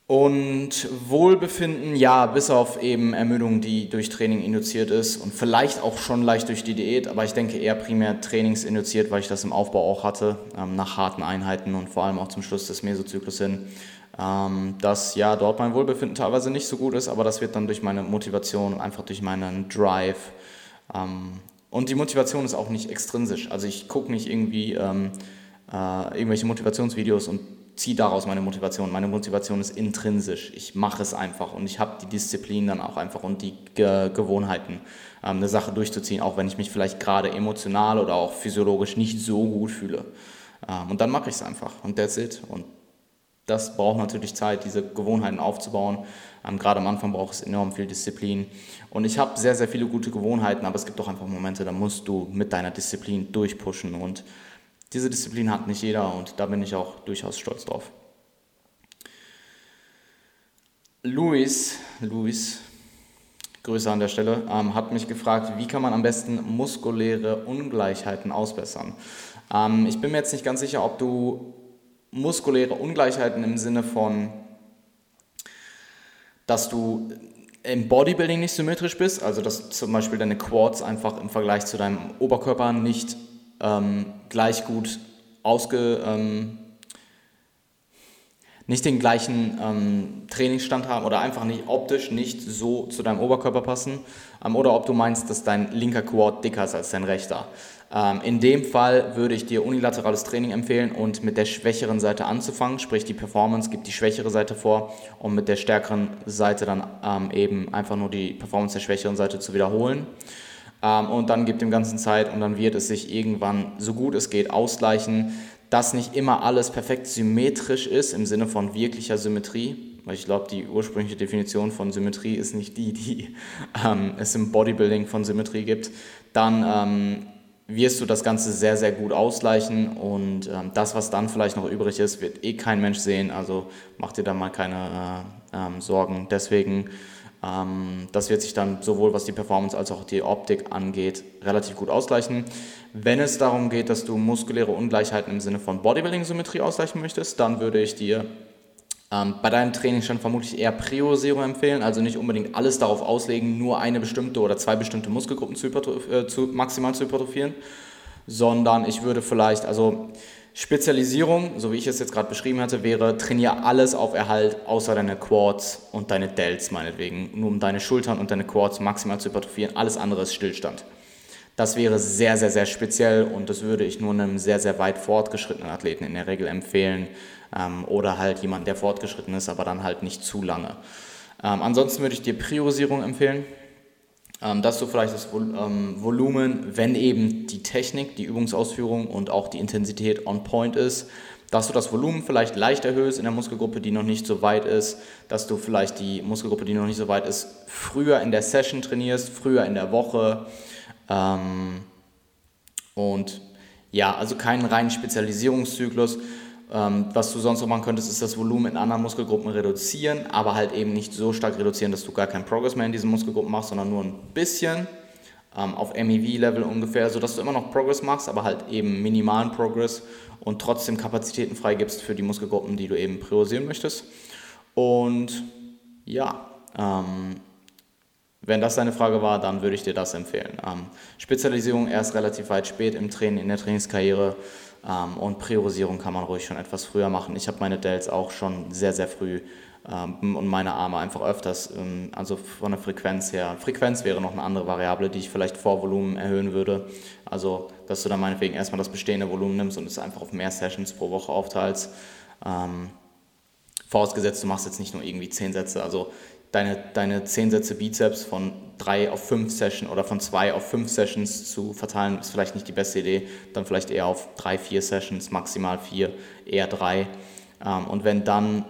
Und Wohlbefinden, ja, bis auf eben Ermüdung, die durch Training induziert ist und vielleicht auch schon leicht durch die Diät, aber ich denke eher primär trainingsinduziert, weil ich das im Aufbau auch hatte, ähm, nach harten Einheiten und vor allem auch zum Schluss des Mesozyklus hin, dass ja dort mein Wohlbefinden teilweise nicht so gut ist, aber das wird dann durch meine Motivation und einfach durch meinen Drive. Ähm, und die Motivation ist auch nicht extrinsisch. Also ich gucke nicht irgendwie ähm, äh, irgendwelche Motivationsvideos und ziehe daraus meine Motivation. Meine Motivation ist intrinsisch. Ich mache es einfach und ich habe die Disziplin dann auch einfach und die Ge Gewohnheiten, ähm, eine Sache durchzuziehen, auch wenn ich mich vielleicht gerade emotional oder auch physiologisch nicht so gut fühle. Ähm, und dann mache ich es einfach und that's it. Und das braucht natürlich Zeit, diese Gewohnheiten aufzubauen. Ähm, gerade am Anfang braucht es enorm viel Disziplin. Und ich habe sehr, sehr viele gute Gewohnheiten, aber es gibt auch einfach Momente, da musst du mit deiner Disziplin durchpushen und diese Disziplin hat nicht jeder und da bin ich auch durchaus stolz drauf. Luis, Luis, Grüße an der Stelle, ähm, hat mich gefragt, wie kann man am besten muskuläre Ungleichheiten ausbessern. Ähm, ich bin mir jetzt nicht ganz sicher, ob du muskuläre Ungleichheiten im Sinne von, dass du im Bodybuilding nicht symmetrisch bist, also dass zum Beispiel deine Quads einfach im Vergleich zu deinem Oberkörper nicht ähm, gleich gut ausge, ähm, nicht den gleichen ähm, Trainingsstand haben oder einfach nicht optisch nicht so zu deinem Oberkörper passen ähm, oder ob du meinst, dass dein linker Quad dicker ist als dein rechter. Ähm, in dem Fall würde ich dir unilaterales Training empfehlen und mit der schwächeren Seite anzufangen, sprich die Performance gibt die schwächere Seite vor und mit der stärkeren Seite dann ähm, eben einfach nur die Performance der schwächeren Seite zu wiederholen. Ähm, und dann gibt dem Ganzen Zeit und dann wird es sich irgendwann so gut es geht ausgleichen, dass nicht immer alles perfekt symmetrisch ist im Sinne von wirklicher Symmetrie, weil ich glaube, die ursprüngliche Definition von Symmetrie ist nicht die, die ähm, es im Bodybuilding von Symmetrie gibt, dann ähm, wirst du das Ganze sehr, sehr gut ausgleichen und ähm, das, was dann vielleicht noch übrig ist, wird eh kein Mensch sehen, also mach dir da mal keine äh, ähm, Sorgen. Deswegen ähm, das wird sich dann sowohl was die Performance als auch die Optik angeht, relativ gut ausgleichen. Wenn es darum geht, dass du muskuläre Ungleichheiten im Sinne von Bodybuilding-Symmetrie ausgleichen möchtest, dann würde ich dir ähm, bei deinem Training schon vermutlich eher Priorisierung empfehlen, also nicht unbedingt alles darauf auslegen, nur eine bestimmte oder zwei bestimmte Muskelgruppen zu, äh, zu maximal zu hypertrophieren, sondern ich würde vielleicht, also Spezialisierung, so wie ich es jetzt gerade beschrieben hatte, wäre, trainiere alles auf Erhalt, außer deine Quads und deine Delts meinetwegen, nur um deine Schultern und deine Quads maximal zu hypertrophieren. Alles andere ist Stillstand. Das wäre sehr, sehr, sehr speziell und das würde ich nur einem sehr, sehr weit fortgeschrittenen Athleten in der Regel empfehlen ähm, oder halt jemand, der fortgeschritten ist, aber dann halt nicht zu lange. Ähm, ansonsten würde ich dir Priorisierung empfehlen ähm, dass du vielleicht das ähm, Volumen, wenn eben die Technik, die Übungsausführung und auch die Intensität on point ist, dass du das Volumen vielleicht leicht erhöhst in der Muskelgruppe, die noch nicht so weit ist, dass du vielleicht die Muskelgruppe, die noch nicht so weit ist, früher in der Session trainierst, früher in der Woche. Ähm, und ja, also keinen reinen Spezialisierungszyklus. Ähm, was du sonst noch machen könntest, ist das Volumen in anderen Muskelgruppen reduzieren, aber halt eben nicht so stark reduzieren, dass du gar keinen Progress mehr in diesen Muskelgruppen machst, sondern nur ein bisschen ähm, auf MEV-Level ungefähr, sodass du immer noch Progress machst, aber halt eben minimalen Progress und trotzdem Kapazitäten freigibst für die Muskelgruppen, die du eben priorisieren möchtest. Und ja, ähm, wenn das deine Frage war, dann würde ich dir das empfehlen. Ähm, Spezialisierung erst relativ weit spät im Training, in der Trainingskarriere ähm, und Priorisierung kann man ruhig schon etwas früher machen. Ich habe meine Delts auch schon sehr, sehr früh ähm, und meine Arme einfach öfters, ähm, also von der Frequenz her. Frequenz wäre noch eine andere Variable, die ich vielleicht vor Volumen erhöhen würde. Also, dass du dann meinetwegen erstmal das bestehende Volumen nimmst und es einfach auf mehr Sessions pro Woche aufteilst. Ähm, vorausgesetzt, du machst jetzt nicht nur irgendwie 10 Sätze, also deine, deine 10 Sätze Bizeps von 3 auf 5 Sessions oder von 2 auf 5 Sessions zu verteilen, ist vielleicht nicht die beste Idee. Dann vielleicht eher auf 3, 4 Sessions, maximal 4, eher 3. Ähm, und wenn dann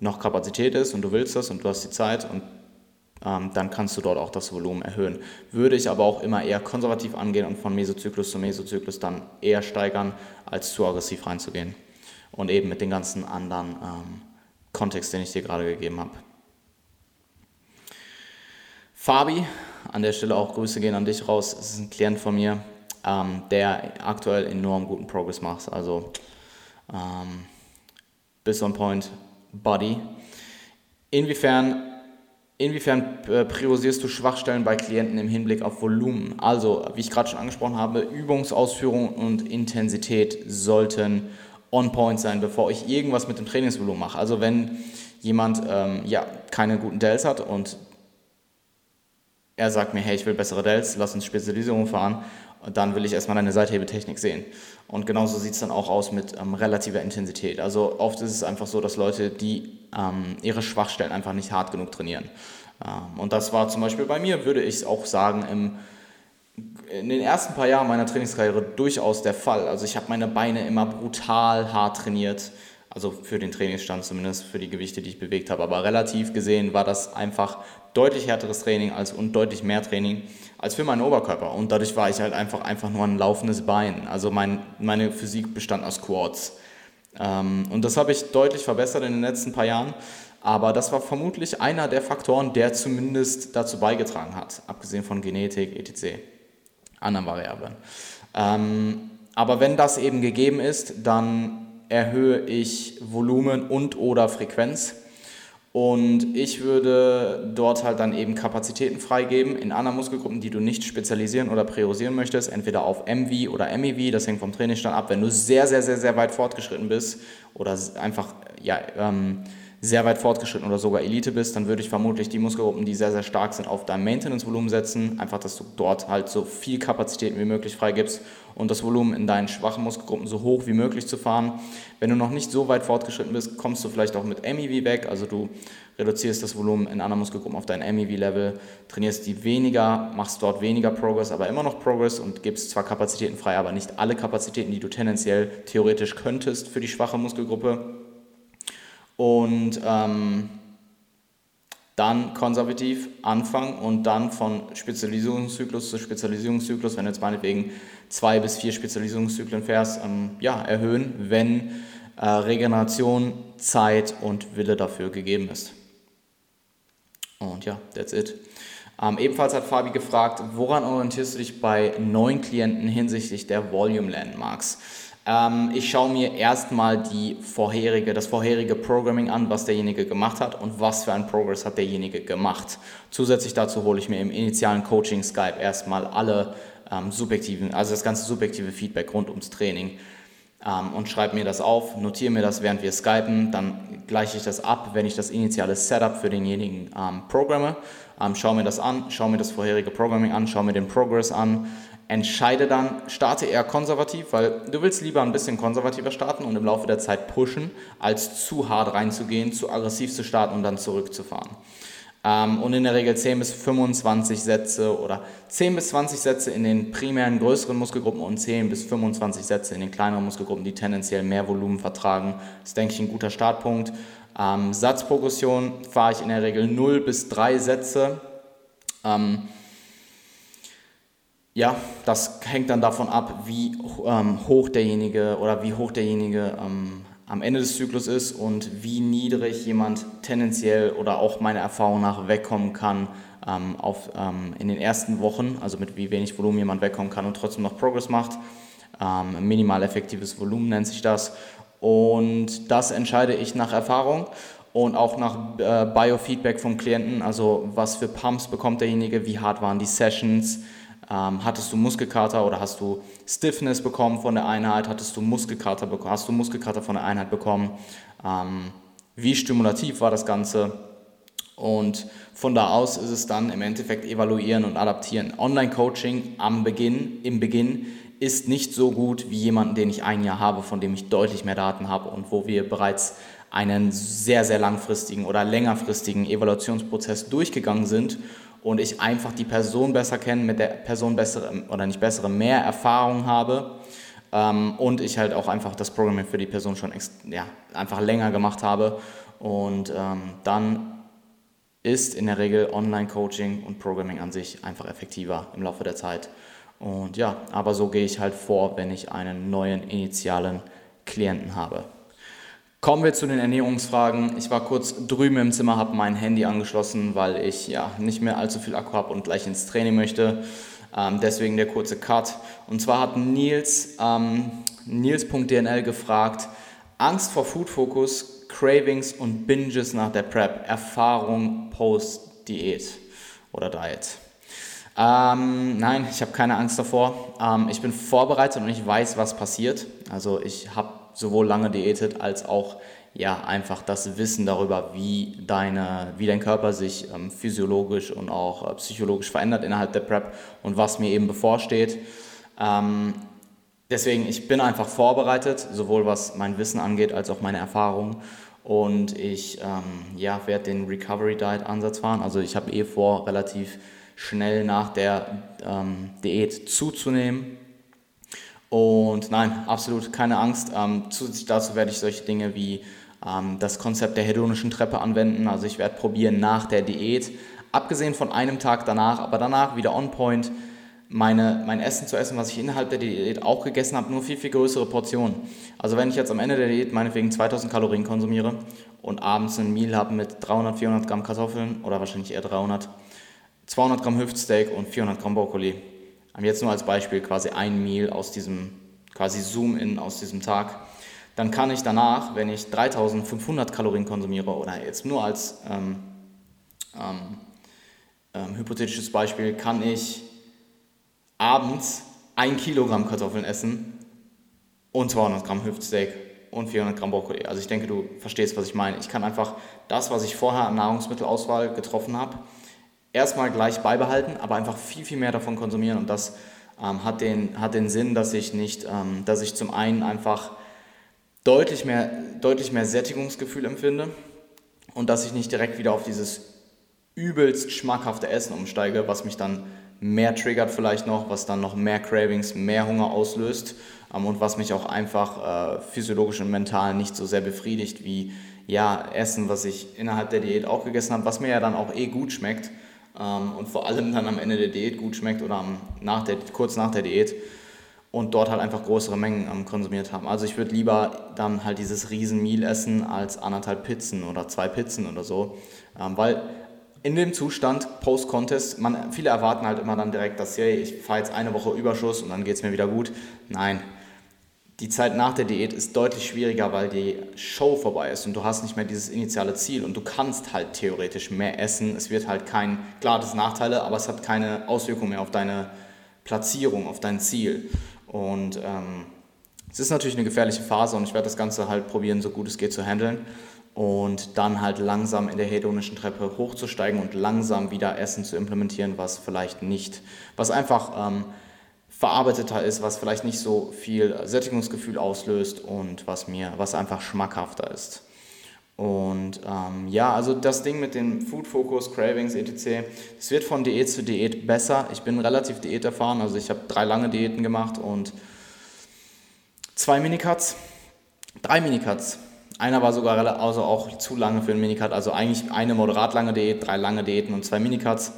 noch Kapazität ist und du willst das und du hast die Zeit und ähm, dann kannst du dort auch das Volumen erhöhen. Würde ich aber auch immer eher konservativ angehen und von Mesozyklus zu Mesozyklus dann eher steigern, als zu aggressiv reinzugehen. Und eben mit den ganzen anderen ähm, Kontext, den ich dir gerade gegeben habe. Fabi, an der Stelle auch Grüße gehen an dich raus. Es ist ein Klient von mir, ähm, der aktuell enorm guten Progress macht. Also ähm, bis on point, Body. Inwiefern, inwiefern äh, priorisierst du Schwachstellen bei Klienten im Hinblick auf Volumen? Also, wie ich gerade schon angesprochen habe, Übungsausführung und Intensität sollten on point sein, bevor ich irgendwas mit dem Trainingsvolumen mache. Also, wenn jemand ähm, ja, keine guten Dells hat und er sagt mir, hey, ich will bessere Dells, lass uns Spezialisierung fahren, dann will ich erstmal deine Seithebetechnik sehen. Und genauso sieht es dann auch aus mit ähm, relativer Intensität. Also oft ist es einfach so, dass Leute, die ähm, ihre Schwachstellen einfach nicht hart genug trainieren. Ähm, und das war zum Beispiel bei mir, würde ich auch sagen, im, in den ersten paar Jahren meiner Trainingskarriere durchaus der Fall. Also ich habe meine Beine immer brutal hart trainiert. Also für den Trainingsstand zumindest, für die Gewichte, die ich bewegt habe. Aber relativ gesehen war das einfach deutlich härteres Training als, und deutlich mehr Training als für meinen Oberkörper. Und dadurch war ich halt einfach, einfach nur ein laufendes Bein. Also mein, meine Physik bestand aus Quads. Ähm, und das habe ich deutlich verbessert in den letzten paar Jahren. Aber das war vermutlich einer der Faktoren, der zumindest dazu beigetragen hat, abgesehen von Genetik, etc., anderen Variablen. Ähm, aber wenn das eben gegeben ist, dann erhöhe ich Volumen und oder Frequenz und ich würde dort halt dann eben Kapazitäten freigeben in anderen Muskelgruppen, die du nicht spezialisieren oder priorisieren möchtest, entweder auf MV oder MEV, das hängt vom Trainingsstand ab. Wenn du sehr, sehr, sehr, sehr weit fortgeschritten bist oder einfach ja, ähm, sehr weit fortgeschritten oder sogar Elite bist, dann würde ich vermutlich die Muskelgruppen, die sehr, sehr stark sind, auf dein Maintenance-Volumen setzen. Einfach, dass du dort halt so viel Kapazitäten wie möglich freigibst und das Volumen in deinen schwachen Muskelgruppen so hoch wie möglich zu fahren. Wenn du noch nicht so weit fortgeschritten bist, kommst du vielleicht auch mit MEV weg. Also du reduzierst das Volumen in anderen Muskelgruppen auf dein MEV-Level, trainierst die weniger, machst dort weniger Progress, aber immer noch Progress und gibst zwar Kapazitäten frei, aber nicht alle Kapazitäten, die du tendenziell theoretisch könntest für die schwache Muskelgruppe und ähm, dann konservativ anfangen und dann von Spezialisierungszyklus zu Spezialisierungszyklus, wenn du jetzt meinetwegen zwei bis vier Spezialisierungszyklen fährst, ähm, ja, erhöhen, wenn äh, Regeneration, Zeit und Wille dafür gegeben ist. Und ja, that's it. Ähm, ebenfalls hat Fabi gefragt, woran orientierst du dich bei neuen Klienten hinsichtlich der Volume Landmarks? Ähm, ich schaue mir erstmal die vorherige, das vorherige Programming an, was derjenige gemacht hat und was für ein Progress hat derjenige gemacht. Zusätzlich dazu hole ich mir im initialen Coaching Skype erstmal alle ähm, subjektiven, also das ganze subjektive Feedback rund ums Training ähm, und schreibe mir das auf, notiere mir das, während wir skypen, dann gleiche ich das ab, wenn ich das initiale Setup für denjenigen ähm, programme, ähm, schaue mir das an, schaue mir das vorherige Programming an, schaue mir den Progress an, entscheide dann, starte eher konservativ, weil du willst lieber ein bisschen konservativer starten und im Laufe der Zeit pushen, als zu hart reinzugehen, zu aggressiv zu starten und dann zurückzufahren. Ähm, und in der Regel 10 bis 25 Sätze oder 10 bis 20 Sätze in den primären größeren Muskelgruppen und 10 bis 25 Sätze in den kleineren Muskelgruppen, die tendenziell mehr Volumen vertragen. Das ist, denke ich, ein guter Startpunkt. Ähm, Satzprogression fahre ich in der Regel 0 bis 3 Sätze. Ähm, ja, das hängt dann davon ab, wie ähm, hoch derjenige oder wie hoch derjenige ähm, am Ende des Zyklus ist und wie niedrig jemand tendenziell oder auch meiner Erfahrung nach wegkommen kann ähm, auf, ähm, in den ersten Wochen, also mit wie wenig Volumen jemand wegkommen kann und trotzdem noch Progress macht. Ähm, minimal effektives Volumen nennt sich das. Und das entscheide ich nach Erfahrung und auch nach äh, Biofeedback vom Klienten, also was für Pumps bekommt derjenige, wie hart waren die Sessions, ähm, hattest du Muskelkater oder hast du Stiffness bekommen von der Einheit, hattest du Muskelkater, hast du Muskelkater von der Einheit bekommen, ähm, wie stimulativ war das Ganze? Und von da aus ist es dann im Endeffekt evaluieren und adaptieren. Online-Coaching am Beginn, im Beginn ist nicht so gut wie jemanden, den ich ein Jahr habe, von dem ich deutlich mehr Daten habe und wo wir bereits einen sehr, sehr langfristigen oder längerfristigen Evaluationsprozess durchgegangen sind und ich einfach die Person besser kenne, mit der Person bessere oder nicht bessere, mehr Erfahrung habe ähm, und ich halt auch einfach das Programming für die Person schon ja, einfach länger gemacht habe und ähm, dann ist in der Regel Online-Coaching und Programming an sich einfach effektiver im Laufe der Zeit. Und ja, aber so gehe ich halt vor, wenn ich einen neuen initialen Klienten habe. Kommen wir zu den Ernährungsfragen. Ich war kurz drüben im Zimmer, habe mein Handy angeschlossen, weil ich ja nicht mehr allzu viel Akku habe und gleich ins Training möchte. Ähm, deswegen der kurze Cut. Und zwar hat Nils, ähm, Nils.dnl gefragt, Angst vor Food Focus, Cravings und Binges nach der Prep, Erfahrung post-Diät oder Diet. Ähm, nein, ich habe keine Angst davor. Ähm, ich bin vorbereitet und ich weiß, was passiert. Also ich habe sowohl lange diätet als auch ja, einfach das Wissen darüber, wie, deine, wie dein Körper sich ähm, physiologisch und auch äh, psychologisch verändert innerhalb der Prep und was mir eben bevorsteht. Ähm, deswegen, ich bin einfach vorbereitet, sowohl was mein Wissen angeht, als auch meine Erfahrung. Und ich ähm, ja, werde den Recovery Diet Ansatz fahren. Also ich habe eh vor, relativ schnell nach der ähm, Diät zuzunehmen und nein, absolut keine Angst. Ähm, zusätzlich dazu werde ich solche Dinge wie ähm, das Konzept der hedonischen Treppe anwenden. Also ich werde probieren nach der Diät, abgesehen von einem Tag danach, aber danach wieder on point, meine, mein Essen zu essen, was ich innerhalb der Diät auch gegessen habe, nur viel, viel größere Portionen. Also wenn ich jetzt am Ende der Diät meinetwegen 2000 Kalorien konsumiere und abends ein Meal habe mit 300, 400 Gramm Kartoffeln oder wahrscheinlich eher 300, 200 Gramm Hüftsteak und 400 Gramm Brokkoli, jetzt nur als Beispiel quasi ein Meal aus diesem, quasi Zoom-In aus diesem Tag, dann kann ich danach, wenn ich 3500 Kalorien konsumiere oder jetzt nur als ähm, ähm, ähm, hypothetisches Beispiel, kann ich abends ein Kilogramm Kartoffeln essen und 200 Gramm Hüftsteak und 400 Gramm Brokkoli. Also ich denke, du verstehst, was ich meine. Ich kann einfach das, was ich vorher an Nahrungsmittelauswahl getroffen habe, erstmal gleich beibehalten, aber einfach viel, viel mehr davon konsumieren. Und das ähm, hat, den, hat den Sinn, dass ich nicht, ähm, dass ich zum einen einfach deutlich mehr, deutlich mehr Sättigungsgefühl empfinde und dass ich nicht direkt wieder auf dieses übelst schmackhafte Essen umsteige, was mich dann mehr triggert vielleicht noch, was dann noch mehr Cravings, mehr Hunger auslöst ähm, und was mich auch einfach äh, physiologisch und mental nicht so sehr befriedigt wie ja, Essen, was ich innerhalb der Diät auch gegessen habe, was mir ja dann auch eh gut schmeckt ähm, und vor allem dann am Ende der Diät gut schmeckt oder am, nach der, kurz nach der Diät und dort halt einfach größere Mengen ähm, konsumiert haben. Also ich würde lieber dann halt dieses riesen Meal essen als anderthalb Pizzen oder zwei Pizzen oder so, ähm, weil in dem Zustand Post-Contest, viele erwarten halt immer dann direkt, dass hey, ich fahre jetzt eine Woche Überschuss und dann geht es mir wieder gut. Nein, die Zeit nach der Diät ist deutlich schwieriger, weil die Show vorbei ist und du hast nicht mehr dieses initiale Ziel und du kannst halt theoretisch mehr essen. Es wird halt kein, klar, das Nachteile, aber es hat keine Auswirkung mehr auf deine Platzierung, auf dein Ziel. Und ähm, es ist natürlich eine gefährliche Phase und ich werde das Ganze halt probieren, so gut es geht zu handeln und dann halt langsam in der hedonischen Treppe hochzusteigen und langsam wieder Essen zu implementieren, was vielleicht nicht, was einfach ähm, verarbeiteter ist, was vielleicht nicht so viel Sättigungsgefühl auslöst und was mir, was einfach schmackhafter ist. Und ähm, ja, also das Ding mit dem Food Focus, Cravings, etc., es wird von Diät zu Diät besser. Ich bin relativ diäterfahren, also ich habe drei lange Diäten gemacht und zwei Minicuts, drei Minicuts. Einer war sogar also auch zu lange für einen Minicut, also eigentlich eine moderat lange Diät, drei lange Diäten und zwei Minicuts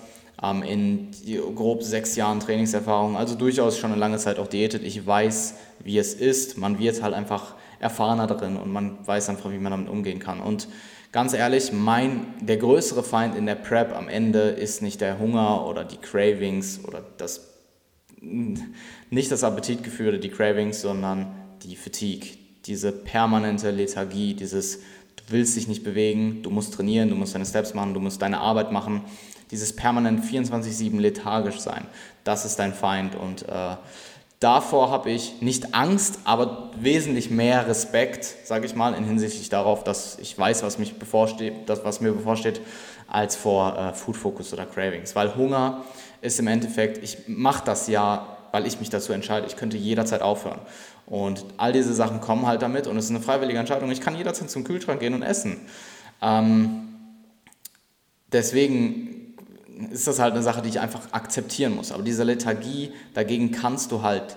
ähm, in grob sechs Jahren Trainingserfahrung, also durchaus schon eine lange Zeit auch diätet. Ich weiß, wie es ist. Man wird halt einfach erfahrener drin und man weiß einfach, wie man damit umgehen kann. Und ganz ehrlich, mein, der größere Feind in der Prep am Ende ist nicht der Hunger oder die Cravings oder das, nicht das Appetitgefühl oder die Cravings, sondern die Fatigue, diese permanente Lethargie, dieses, du willst dich nicht bewegen, du musst trainieren, du musst deine Steps machen, du musst deine Arbeit machen, dieses permanent 24-7 lethargisch sein, das ist dein Feind und äh, davor habe ich nicht Angst, aber wesentlich mehr Respekt, sage ich mal, in hinsichtlich darauf, dass ich weiß, was, mich bevorsteht, das, was mir bevorsteht, als vor äh, Food Focus oder Cravings. Weil Hunger ist im Endeffekt, ich mache das ja, weil ich mich dazu entscheide, ich könnte jederzeit aufhören. Und all diese Sachen kommen halt damit und es ist eine freiwillige Entscheidung. Ich kann jederzeit zum Kühlschrank gehen und essen. Ähm, deswegen ist das halt eine Sache, die ich einfach akzeptieren muss. Aber diese Lethargie, dagegen kannst du halt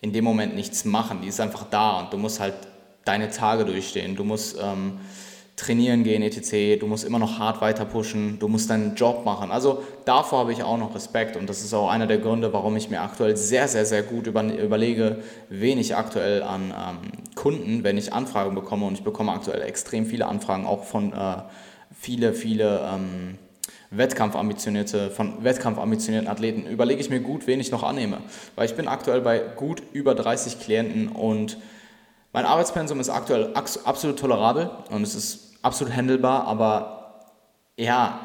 in dem Moment nichts machen. Die ist einfach da und du musst halt deine Tage durchstehen. Du musst ähm, trainieren gehen, etc. Du musst immer noch hart weiter pushen, du musst deinen Job machen. Also davor habe ich auch noch Respekt und das ist auch einer der Gründe, warum ich mir aktuell sehr, sehr, sehr gut über, überlege, wen ich aktuell an ähm, Kunden, wenn ich Anfragen bekomme und ich bekomme aktuell extrem viele Anfragen, auch von äh, viele, viele ähm, Wettkampfambitionierte, von wettkampfambitionierten Athleten, überlege ich mir gut, wen ich noch annehme. Weil ich bin aktuell bei gut über 30 Klienten und mein Arbeitspensum ist aktuell absolut tolerabel und es ist absolut handelbar, aber ja,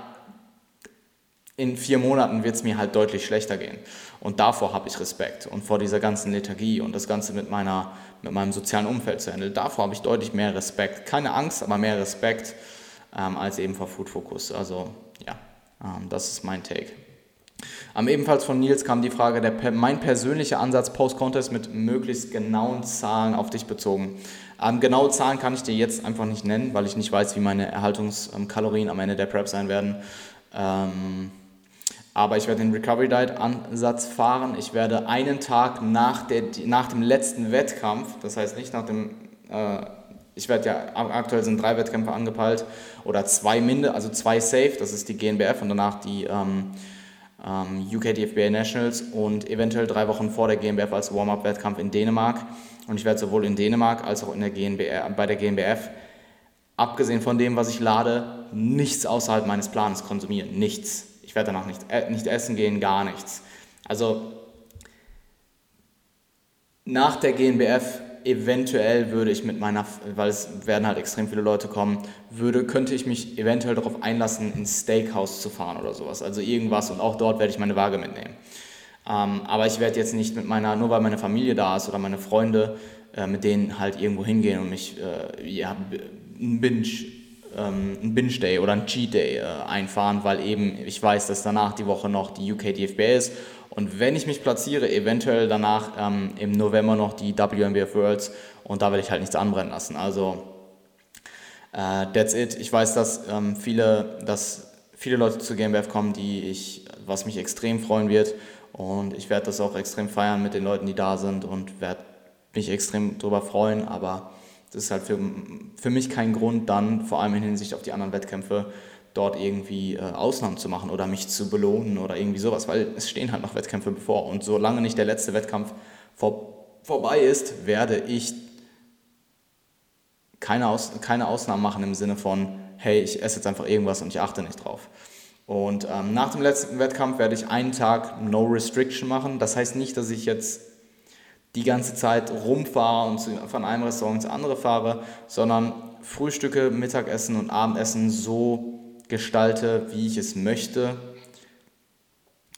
in vier Monaten wird es mir halt deutlich schlechter gehen. Und davor habe ich Respekt. Und vor dieser ganzen Lethargie und das Ganze mit, meiner, mit meinem sozialen Umfeld zu handeln, davor habe ich deutlich mehr Respekt. Keine Angst, aber mehr Respekt ähm, als eben vor Food Focus. Also ja, das ist mein Take. Ähm, ebenfalls von Nils kam die Frage, der, mein persönlicher Ansatz Post-Contest mit möglichst genauen Zahlen auf dich bezogen. Ähm, genaue Zahlen kann ich dir jetzt einfach nicht nennen, weil ich nicht weiß, wie meine Erhaltungskalorien am Ende der Prep sein werden. Ähm, aber ich werde den Recovery Diet Ansatz fahren. Ich werde einen Tag nach, der, nach dem letzten Wettkampf, das heißt nicht nach dem, äh, ich werde ja, aktuell sind drei Wettkämpfe angepeilt oder zwei Minde, also zwei Safe, das ist die GNBF und danach die ähm, ähm, UK DFBA Nationals und eventuell drei Wochen vor der GNBF als Warm-Up-Wettkampf in Dänemark. Und ich werde sowohl in Dänemark als auch in der GNBR, bei der GNBF, abgesehen von dem, was ich lade, nichts außerhalb meines Plans konsumieren. Nichts. Ich werde danach nicht, äh, nicht essen gehen, gar nichts. Also nach der GNBF eventuell würde ich mit meiner, weil es werden halt extrem viele Leute kommen, würde, könnte ich mich eventuell darauf einlassen, ins Steakhouse zu fahren oder sowas. Also irgendwas und auch dort werde ich meine Waage mitnehmen. Ähm, aber ich werde jetzt nicht mit meiner, nur weil meine Familie da ist oder meine Freunde, äh, mit denen halt irgendwo hingehen und mich, äh, ja, ein Binge ähm, ein Binge Day oder ein Cheat Day äh, einfahren, weil eben ich weiß, dass danach die Woche noch die UK DFB ist und wenn ich mich platziere, eventuell danach ähm, im November noch die WMBF Worlds und da werde ich halt nichts anbrennen lassen. Also äh, that's it. Ich weiß, dass ähm, viele, dass viele Leute zu GmbF kommen, die ich, was mich extrem freuen wird und ich werde das auch extrem feiern mit den Leuten, die da sind und werde mich extrem darüber freuen, aber das ist halt für, für mich kein Grund dann, vor allem in Hinsicht auf die anderen Wettkämpfe, dort irgendwie äh, Ausnahmen zu machen oder mich zu belohnen oder irgendwie sowas, weil es stehen halt noch Wettkämpfe bevor. Und solange nicht der letzte Wettkampf vor, vorbei ist, werde ich keine, Aus, keine Ausnahmen machen im Sinne von, hey, ich esse jetzt einfach irgendwas und ich achte nicht drauf. Und ähm, nach dem letzten Wettkampf werde ich einen Tag No Restriction machen. Das heißt nicht, dass ich jetzt die ganze Zeit rumfahre und von einem Restaurant ins andere fahre, sondern Frühstücke, Mittagessen und Abendessen so gestalte, wie ich es möchte.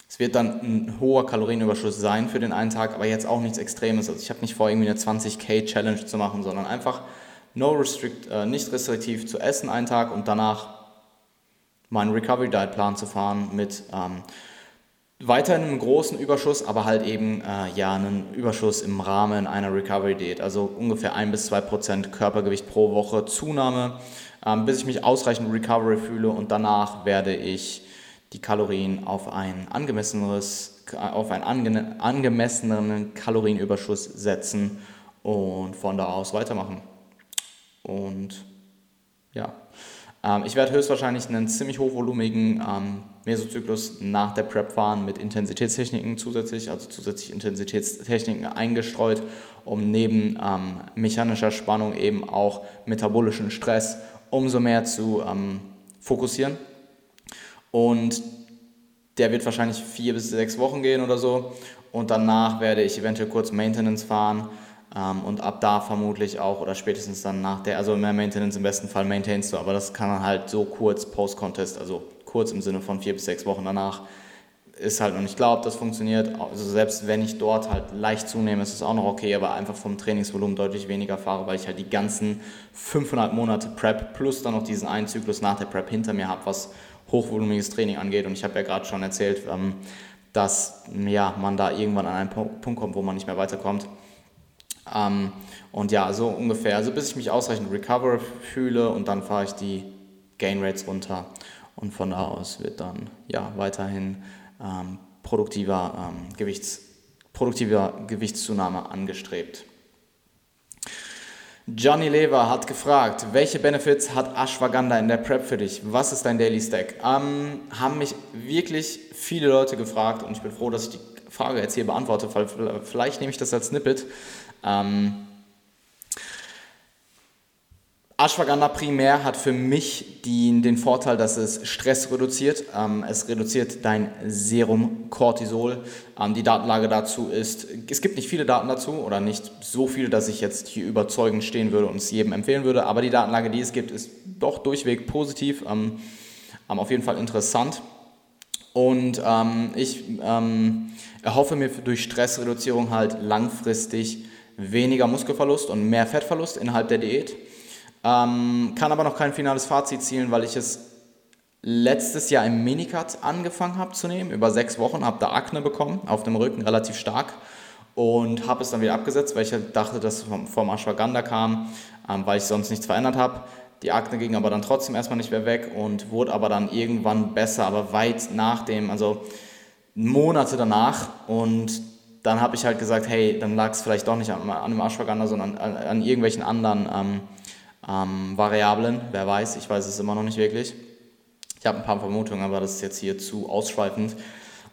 Es wird dann ein hoher Kalorienüberschuss sein für den einen Tag, aber jetzt auch nichts Extremes. Also ich habe nicht vor, irgendwie eine 20k Challenge zu machen, sondern einfach no restrict, äh, nicht restriktiv zu essen einen Tag und danach meinen Recovery Diet Plan zu fahren mit ähm, weiterhin einem großen Überschuss, aber halt eben äh, ja einen Überschuss im Rahmen einer Recovery Diät, also ungefähr 1 bis 2 Prozent Körpergewicht pro Woche Zunahme bis ich mich ausreichend Recovery fühle und danach werde ich die Kalorien auf ein angemesseneres, auf einen ange angemesseneren Kalorienüberschuss setzen und von da aus weitermachen. Und ja, Ähm, ich werde höchstwahrscheinlich einen ziemlich hochvolumigen ähm, Mesozyklus nach der Prep fahren mit Intensitätstechniken zusätzlich, also zusätzlich Intensitätstechniken eingestreut, um neben ähm, mechanischer Spannung eben auch metabolischen Stress umso mehr zu ähm, fokussieren. Und der wird wahrscheinlich vier bis sechs Wochen gehen oder so. Und danach werde ich eventuell kurz Maintenance fahren ähm, und ab da vermutlich auch oder spätestens dann nach der, also mehr Maintenance im besten Fall maintainst du, aber das kann dann halt so kurz Post-Contest, also kurz im Sinne von vier bis sechs Wochen danach, ist halt noch nicht klar, ob das funktioniert. Also selbst wenn ich dort halt leicht zunehme, ist es auch noch okay, aber einfach vom Trainingsvolumen deutlich weniger fahre, weil ich halt die ganzen 500 Monate Prep plus dann noch diesen einen Zyklus nach der Prep hinter mir habe, was hochvolumiges Training angeht. Und ich habe ja gerade schon erzählt, ähm, dass ja, man da irgendwann an einen Punkt kommt, wo man nicht mehr weiterkommt. Ähm, und ja, so ungefähr, also bis ich mich ausreichend recover fühle und dann fahre ich die Gain Rates runter und von da aus wird dann ja weiterhin ähm, produktiver, ähm, Gewichts, produktiver Gewichtszunahme angestrebt. Johnny Lever hat gefragt, welche Benefits hat Ashwagandha in der Prep für dich? Was ist dein Daily Stack? Ähm, haben mich wirklich viele Leute gefragt und ich bin froh, dass ich die Frage jetzt hier beantworte, weil vielleicht nehme ich das als Snippet. Ähm, Ashwagandha primär hat für mich die, den Vorteil, dass es Stress reduziert. Ähm, es reduziert dein Serum Cortisol. Ähm, die Datenlage dazu ist, es gibt nicht viele Daten dazu oder nicht so viele, dass ich jetzt hier überzeugend stehen würde und es jedem empfehlen würde. Aber die Datenlage, die es gibt, ist doch durchweg positiv. Ähm, ähm auf jeden Fall interessant. Und ähm, ich ähm, erhoffe mir durch Stressreduzierung halt langfristig weniger Muskelverlust und mehr Fettverlust innerhalb der Diät. Ähm, kann aber noch kein finales Fazit zielen, weil ich es letztes Jahr im Minicut angefangen habe zu nehmen, über sechs Wochen, habe da Akne bekommen, auf dem Rücken relativ stark. Und habe es dann wieder abgesetzt, weil ich halt dachte, dass es vom, vom Ashwagandha kam, ähm, weil ich sonst nichts verändert habe. Die Akne ging aber dann trotzdem erstmal nicht mehr weg und wurde aber dann irgendwann besser, aber weit nach dem, also Monate danach. Und dann habe ich halt gesagt, hey, dann lag es vielleicht doch nicht an, an dem Ashwagandha, sondern an, an irgendwelchen anderen ähm, ähm, Variablen. Wer weiß, ich weiß es immer noch nicht wirklich. Ich habe ein paar Vermutungen, aber das ist jetzt hier zu ausschweifend.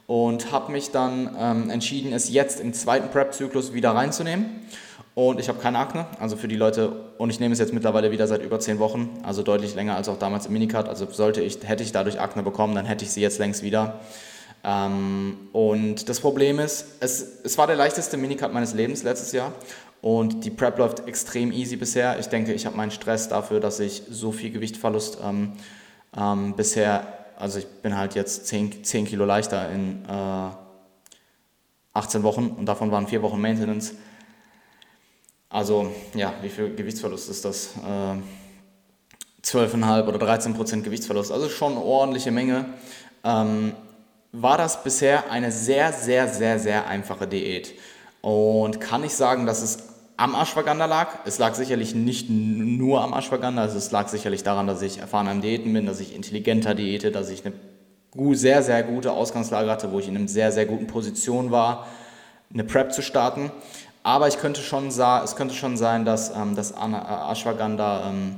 Und habe mich dann ähm, entschieden, es jetzt im zweiten Prep-Zyklus wieder reinzunehmen. Und ich habe keine Akne, also für die Leute, und ich nehme es jetzt mittlerweile wieder seit über zehn Wochen, also deutlich länger als auch damals im Minicut. Also sollte ich, hätte ich dadurch Akne bekommen, dann hätte ich sie jetzt längst wieder. Ähm, und das Problem ist, es, es war der leichteste Minicut meines Lebens letztes Jahr und die Prep läuft extrem easy bisher. Ich denke, ich habe meinen Stress dafür, dass ich so viel Gewichtverlust ähm, ähm, bisher, also ich bin halt jetzt 10, 10 Kilo leichter in äh, 18 Wochen und davon waren 4 Wochen Maintenance. Also ja, wie viel Gewichtsverlust ist das? Äh, 12,5 oder 13 Prozent Gewichtsverlust, also schon eine ordentliche Menge. Ähm, war das bisher eine sehr, sehr, sehr, sehr einfache Diät. Und kann ich sagen, dass es am Ashwagandha lag. Es lag sicherlich nicht nur am Ashwagandha, also es lag sicherlich daran, dass ich erfahren am Diäten bin, dass ich intelligenter diete, dass ich eine sehr, sehr gute Ausgangslage hatte, wo ich in einer sehr, sehr guten Position war, eine Prep zu starten. Aber ich könnte schon es könnte schon sein, dass ähm, das Ashwagandha ähm,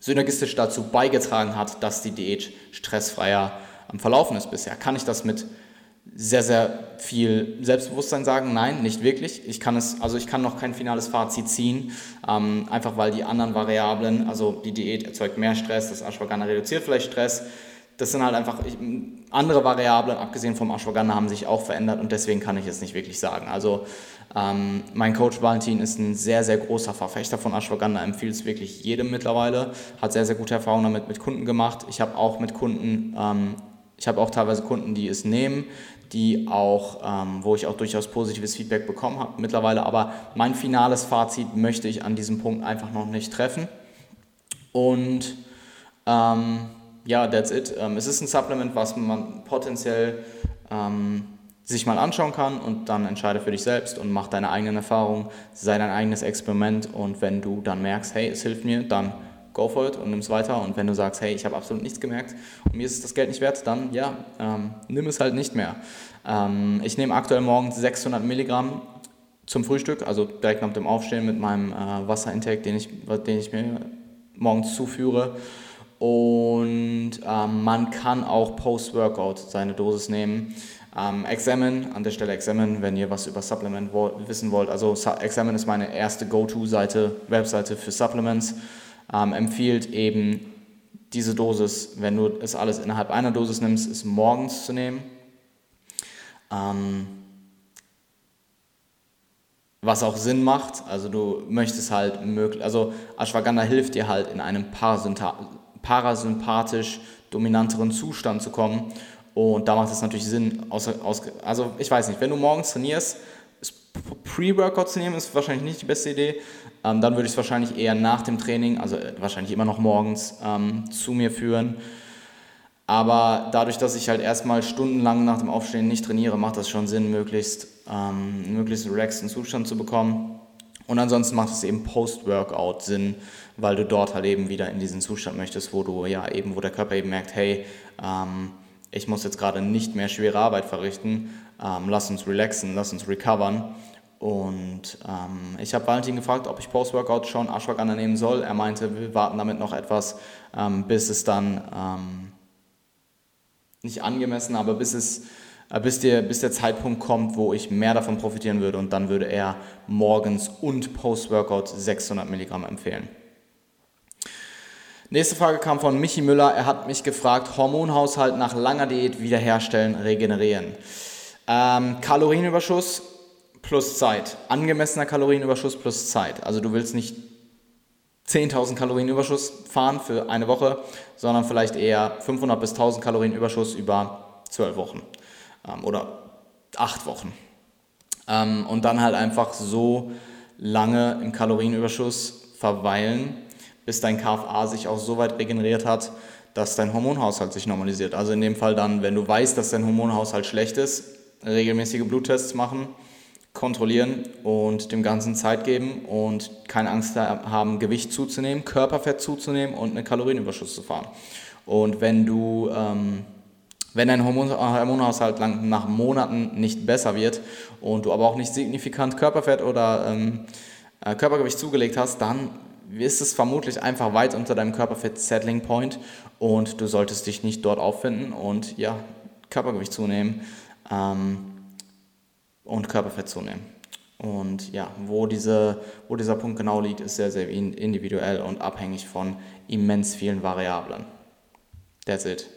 synergistisch dazu beigetragen hat, dass die Diät stressfreier ähm, verlaufen ist bisher. Kann ich das mit sehr, sehr viel Selbstbewusstsein sagen, nein, nicht wirklich. Ich kann es, also ich kann noch kein finales Fazit ziehen, ähm, einfach weil die anderen Variablen, also die Diät erzeugt mehr Stress, das Ashwagandha reduziert vielleicht Stress. Das sind halt einfach ich, andere Variablen, abgesehen vom Ashwagandha, haben sich auch verändert und deswegen kann ich es nicht wirklich sagen. Also ähm, mein Coach Valentin ist ein sehr, sehr großer Verfechter von Ashwagandha, empfiehlt es wirklich jedem mittlerweile, hat sehr, sehr gute Erfahrungen damit mit Kunden gemacht. Ich habe auch mit Kunden ähm, ich habe auch teilweise Kunden, die es nehmen, die auch, ähm, wo ich auch durchaus positives Feedback bekommen habe mittlerweile. Aber mein finales Fazit möchte ich an diesem Punkt einfach noch nicht treffen. Und ähm, ja, that's it. Ähm, es ist ein Supplement, was man potenziell ähm, sich mal anschauen kann und dann entscheide für dich selbst und mach deine eigenen Erfahrungen, sei dein eigenes Experiment und wenn du dann merkst, hey, es hilft mir, dann go for it und nimm es weiter. Und wenn du sagst, hey, ich habe absolut nichts gemerkt und mir ist das Geld nicht wert, dann ja, ähm, nimm es halt nicht mehr. Ähm, ich nehme aktuell morgens 600 Milligramm zum Frühstück, also direkt nach dem Aufstehen mit meinem äh, Wasserintake, den ich, den ich mir morgens zuführe. Und ähm, man kann auch Post-Workout seine Dosis nehmen. Ähm, Examine, an der Stelle Examine, wenn ihr was über Supplement wo wissen wollt. Also Examine ist meine erste Go-To-Seite, Webseite für Supplements. Ähm, empfiehlt eben diese Dosis, wenn du es alles innerhalb einer Dosis nimmst, ist morgens zu nehmen. Ähm, was auch Sinn macht, also du möchtest halt möglich, also Ashwagandha hilft dir halt in einem parasympathisch dominanteren Zustand zu kommen und da macht es natürlich Sinn, aus, aus, also ich weiß nicht, wenn du morgens trainierst, Pre-Workout zu nehmen ist wahrscheinlich nicht die beste Idee. Ähm, dann würde ich es wahrscheinlich eher nach dem Training, also äh, wahrscheinlich immer noch morgens, ähm, zu mir führen. Aber dadurch, dass ich halt erstmal stundenlang nach dem Aufstehen nicht trainiere, macht das schon Sinn, möglichst, ähm, möglichst relaxten Zustand zu bekommen. Und ansonsten macht es eben Post-Workout Sinn, weil du dort halt eben wieder in diesen Zustand möchtest, wo du ja eben, wo der Körper eben merkt, hey, ähm, ich muss jetzt gerade nicht mehr schwere Arbeit verrichten, ähm, lass uns relaxen, lass uns recovern. Und ähm, ich habe Valentin gefragt, ob ich Post-Workout schon Ashwagandha nehmen soll. Er meinte, wir warten damit noch etwas, ähm, bis es dann ähm, nicht angemessen, aber bis es äh, bis, der, bis der Zeitpunkt kommt, wo ich mehr davon profitieren würde und dann würde er morgens und Post-Workout 600 Milligramm empfehlen. Nächste Frage kam von Michi Müller. Er hat mich gefragt, Hormonhaushalt nach langer Diät wiederherstellen, regenerieren. Ähm, Kalorienüberschuss plus Zeit. Angemessener Kalorienüberschuss plus Zeit. Also du willst nicht 10.000 Kalorienüberschuss fahren für eine Woche, sondern vielleicht eher 500 bis 1.000 Kalorienüberschuss über 12 Wochen ähm, oder 8 Wochen. Ähm, und dann halt einfach so lange im Kalorienüberschuss verweilen, bis dein KFA sich auch so weit regeneriert hat, dass dein Hormonhaushalt sich normalisiert. Also in dem Fall dann, wenn du weißt, dass dein Hormonhaushalt schlecht ist, regelmäßige Bluttests machen, kontrollieren und dem Ganzen Zeit geben und keine Angst haben, Gewicht zuzunehmen, Körperfett zuzunehmen und einen Kalorienüberschuss zu fahren. Und wenn du, ähm, wenn dein Hormonhaushalt nach Monaten nicht besser wird und du aber auch nicht signifikant Körperfett oder ähm, äh, Körpergewicht zugelegt hast, dann ist es vermutlich einfach weit unter deinem Körperfett-Settling Point und du solltest dich nicht dort auffinden und ja, Körpergewicht zunehmen ähm, und Körperfett zunehmen. Und ja, wo, diese, wo dieser Punkt genau liegt, ist sehr, sehr individuell und abhängig von immens vielen Variablen. That's it.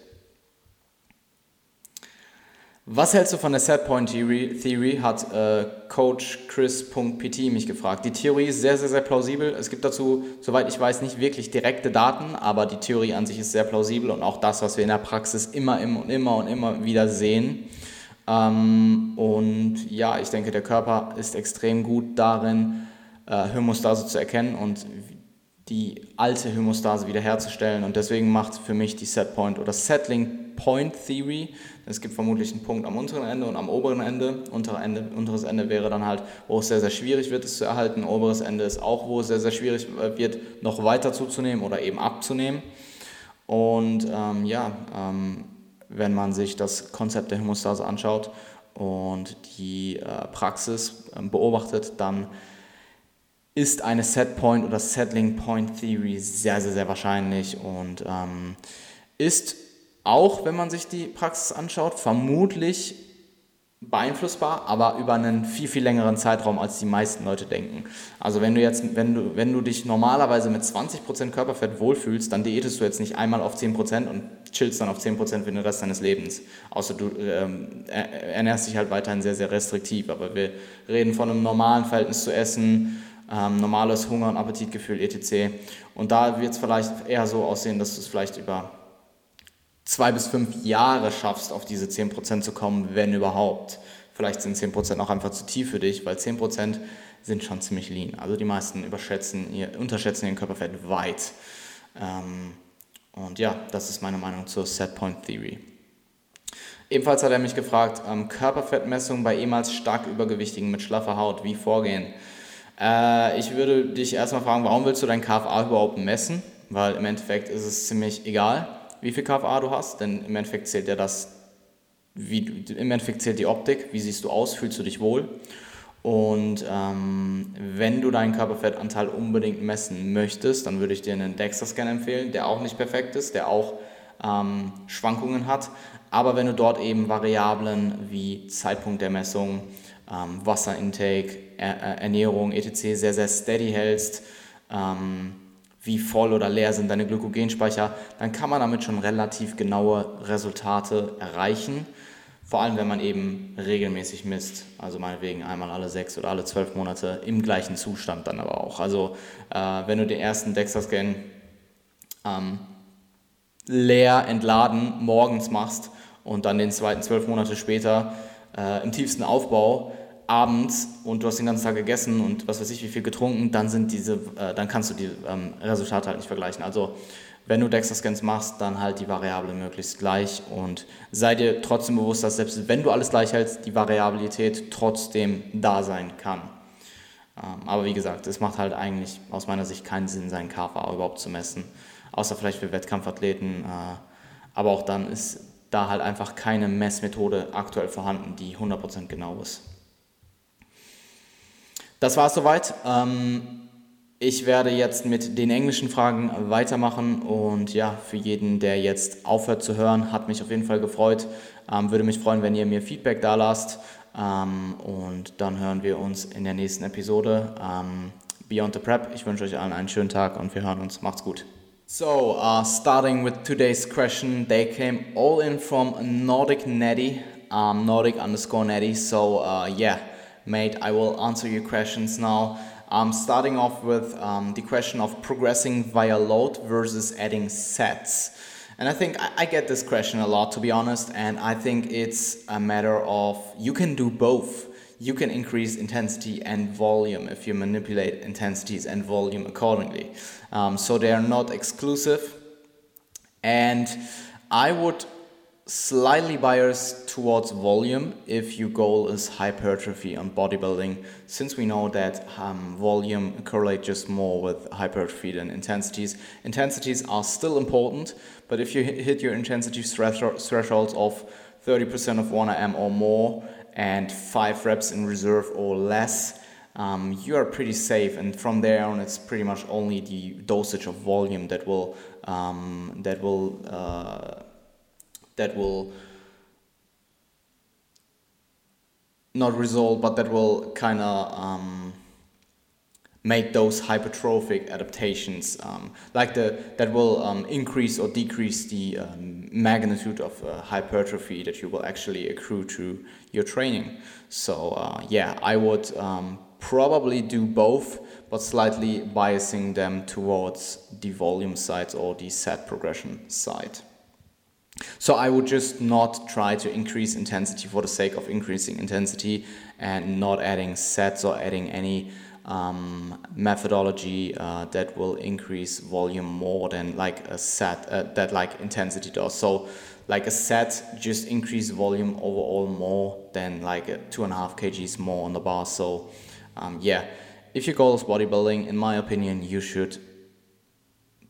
Was hältst du von der Setpoint Theory? Theory hat äh, Coach Chris.pt mich gefragt. Die Theorie ist sehr, sehr, sehr plausibel. Es gibt dazu, soweit ich weiß, nicht wirklich direkte Daten, aber die Theorie an sich ist sehr plausibel und auch das, was wir in der Praxis immer, immer und immer und immer wieder sehen. Ähm, und ja, ich denke, der Körper ist extrem gut darin, äh, Homostase zu erkennen und die alte Homostase wiederherzustellen. Und deswegen macht für mich die Setpoint oder Settling Point Theory es gibt vermutlich einen Punkt am unteren Ende und am oberen Ende. Untere Ende. Unteres Ende wäre dann halt, wo es sehr, sehr schwierig wird, es zu erhalten. Oberes Ende ist auch, wo es sehr, sehr schwierig wird, noch weiter zuzunehmen oder eben abzunehmen. Und ähm, ja, ähm, wenn man sich das Konzept der Hämostase anschaut und die äh, Praxis äh, beobachtet, dann ist eine Set Point oder Settling Point Theory sehr, sehr, sehr wahrscheinlich und ähm, ist auch wenn man sich die Praxis anschaut, vermutlich beeinflussbar, aber über einen viel, viel längeren Zeitraum, als die meisten Leute denken. Also wenn du jetzt, wenn du, wenn du dich normalerweise mit 20% Körperfett wohlfühlst, dann diätest du jetzt nicht einmal auf 10% und chillst dann auf 10% für den Rest deines Lebens. Außer du ähm, ernährst dich halt weiterhin sehr, sehr restriktiv. Aber wir reden von einem normalen Verhältnis zu Essen, ähm, normales Hunger- und Appetitgefühl, etc. Und da wird es vielleicht eher so aussehen, dass du es vielleicht über zwei bis fünf Jahre schaffst, auf diese 10% zu kommen, wenn überhaupt. Vielleicht sind 10% auch einfach zu tief für dich, weil 10% sind schon ziemlich lean. Also die meisten überschätzen ihr, unterschätzen ihren Körperfett weit. Ähm, und ja, das ist meine Meinung zur Setpoint Theory. Ebenfalls hat er mich gefragt, ähm, Körperfettmessung bei ehemals stark Übergewichtigen mit schlaffer Haut, wie vorgehen? Äh, ich würde dich erstmal fragen, warum willst du dein KFA überhaupt messen? Weil im Endeffekt ist es ziemlich egal wie viel KFA du hast, denn im Endeffekt zählt ja das, wie im Endeffekt zählt die Optik, wie siehst du aus, fühlst du dich wohl. Und ähm, wenn du deinen Körperfettanteil unbedingt messen möchtest, dann würde ich dir einen DEXA-Scan empfehlen, der auch nicht perfekt ist, der auch ähm, Schwankungen hat. Aber wenn du dort eben Variablen wie Zeitpunkt der Messung, ähm, Wasserintake, er Ernährung, etc. sehr, sehr steady hältst, ähm, wie voll oder leer sind deine Glykogenspeicher, dann kann man damit schon relativ genaue Resultate erreichen. Vor allem, wenn man eben regelmäßig misst, also meinetwegen einmal alle sechs oder alle zwölf Monate im gleichen Zustand dann aber auch. Also äh, wenn du den ersten DEXA-Scan ähm, leer entladen morgens machst und dann den zweiten zwölf Monate später äh, im tiefsten Aufbau abends und du hast den ganzen Tag gegessen und was weiß ich wie viel getrunken, dann sind diese, äh, dann kannst du die ähm, Resultate halt nicht vergleichen. Also wenn du DEXA-Scans machst, dann halt die Variable möglichst gleich und sei dir trotzdem bewusst, dass selbst wenn du alles gleich hältst, die Variabilität trotzdem da sein kann. Ähm, aber wie gesagt, es macht halt eigentlich aus meiner Sicht keinen Sinn, seinen KVA überhaupt zu messen, außer vielleicht für Wettkampfathleten. Äh, aber auch dann ist da halt einfach keine Messmethode aktuell vorhanden, die 100% genau ist. Das war es soweit. Ähm, ich werde jetzt mit den englischen Fragen weitermachen und ja, für jeden, der jetzt aufhört zu hören, hat mich auf jeden Fall gefreut. Ähm, würde mich freuen, wenn ihr mir Feedback da lasst ähm, und dann hören wir uns in der nächsten Episode. Ähm, Beyond the Prep. Ich wünsche euch allen einen schönen Tag und wir hören uns. Macht's gut. So, uh, starting with today's question, they came all in from Nordic Netty, um, Nordic underscore Netty. So, uh, yeah, mate, I will answer your questions now. Um, starting off with um, the question of progressing via load versus adding sets. And I think I, I get this question a lot, to be honest, and I think it's a matter of you can do both. You can increase intensity and volume if you manipulate intensities and volume accordingly. Um, so they are not exclusive. And I would slightly biased towards volume if your goal is hypertrophy and bodybuilding, since we know that um, volume correlates just more with hypertrophy than intensities. Intensities are still important, but if you hit your intensity threshold, thresholds of 30% of 1RM or more and 5 reps in reserve or less, um, you are pretty safe. And from there on, it's pretty much only the dosage of volume that will um, that will uh, that will not result, but that will kind of um, make those hypertrophic adaptations, um, like the that will um, increase or decrease the um, magnitude of uh, hypertrophy that you will actually accrue to your training. So uh, yeah, I would um, probably do both, but slightly biasing them towards the volume side or the set progression side. So I would just not try to increase intensity for the sake of increasing intensity and not adding sets or adding any um, methodology uh, that will increase volume more than like a set uh, that like intensity does. So like a set just increase volume overall more than like a two and a half kgs more on the bar. So um, yeah, if your goal is bodybuilding, in my opinion, you should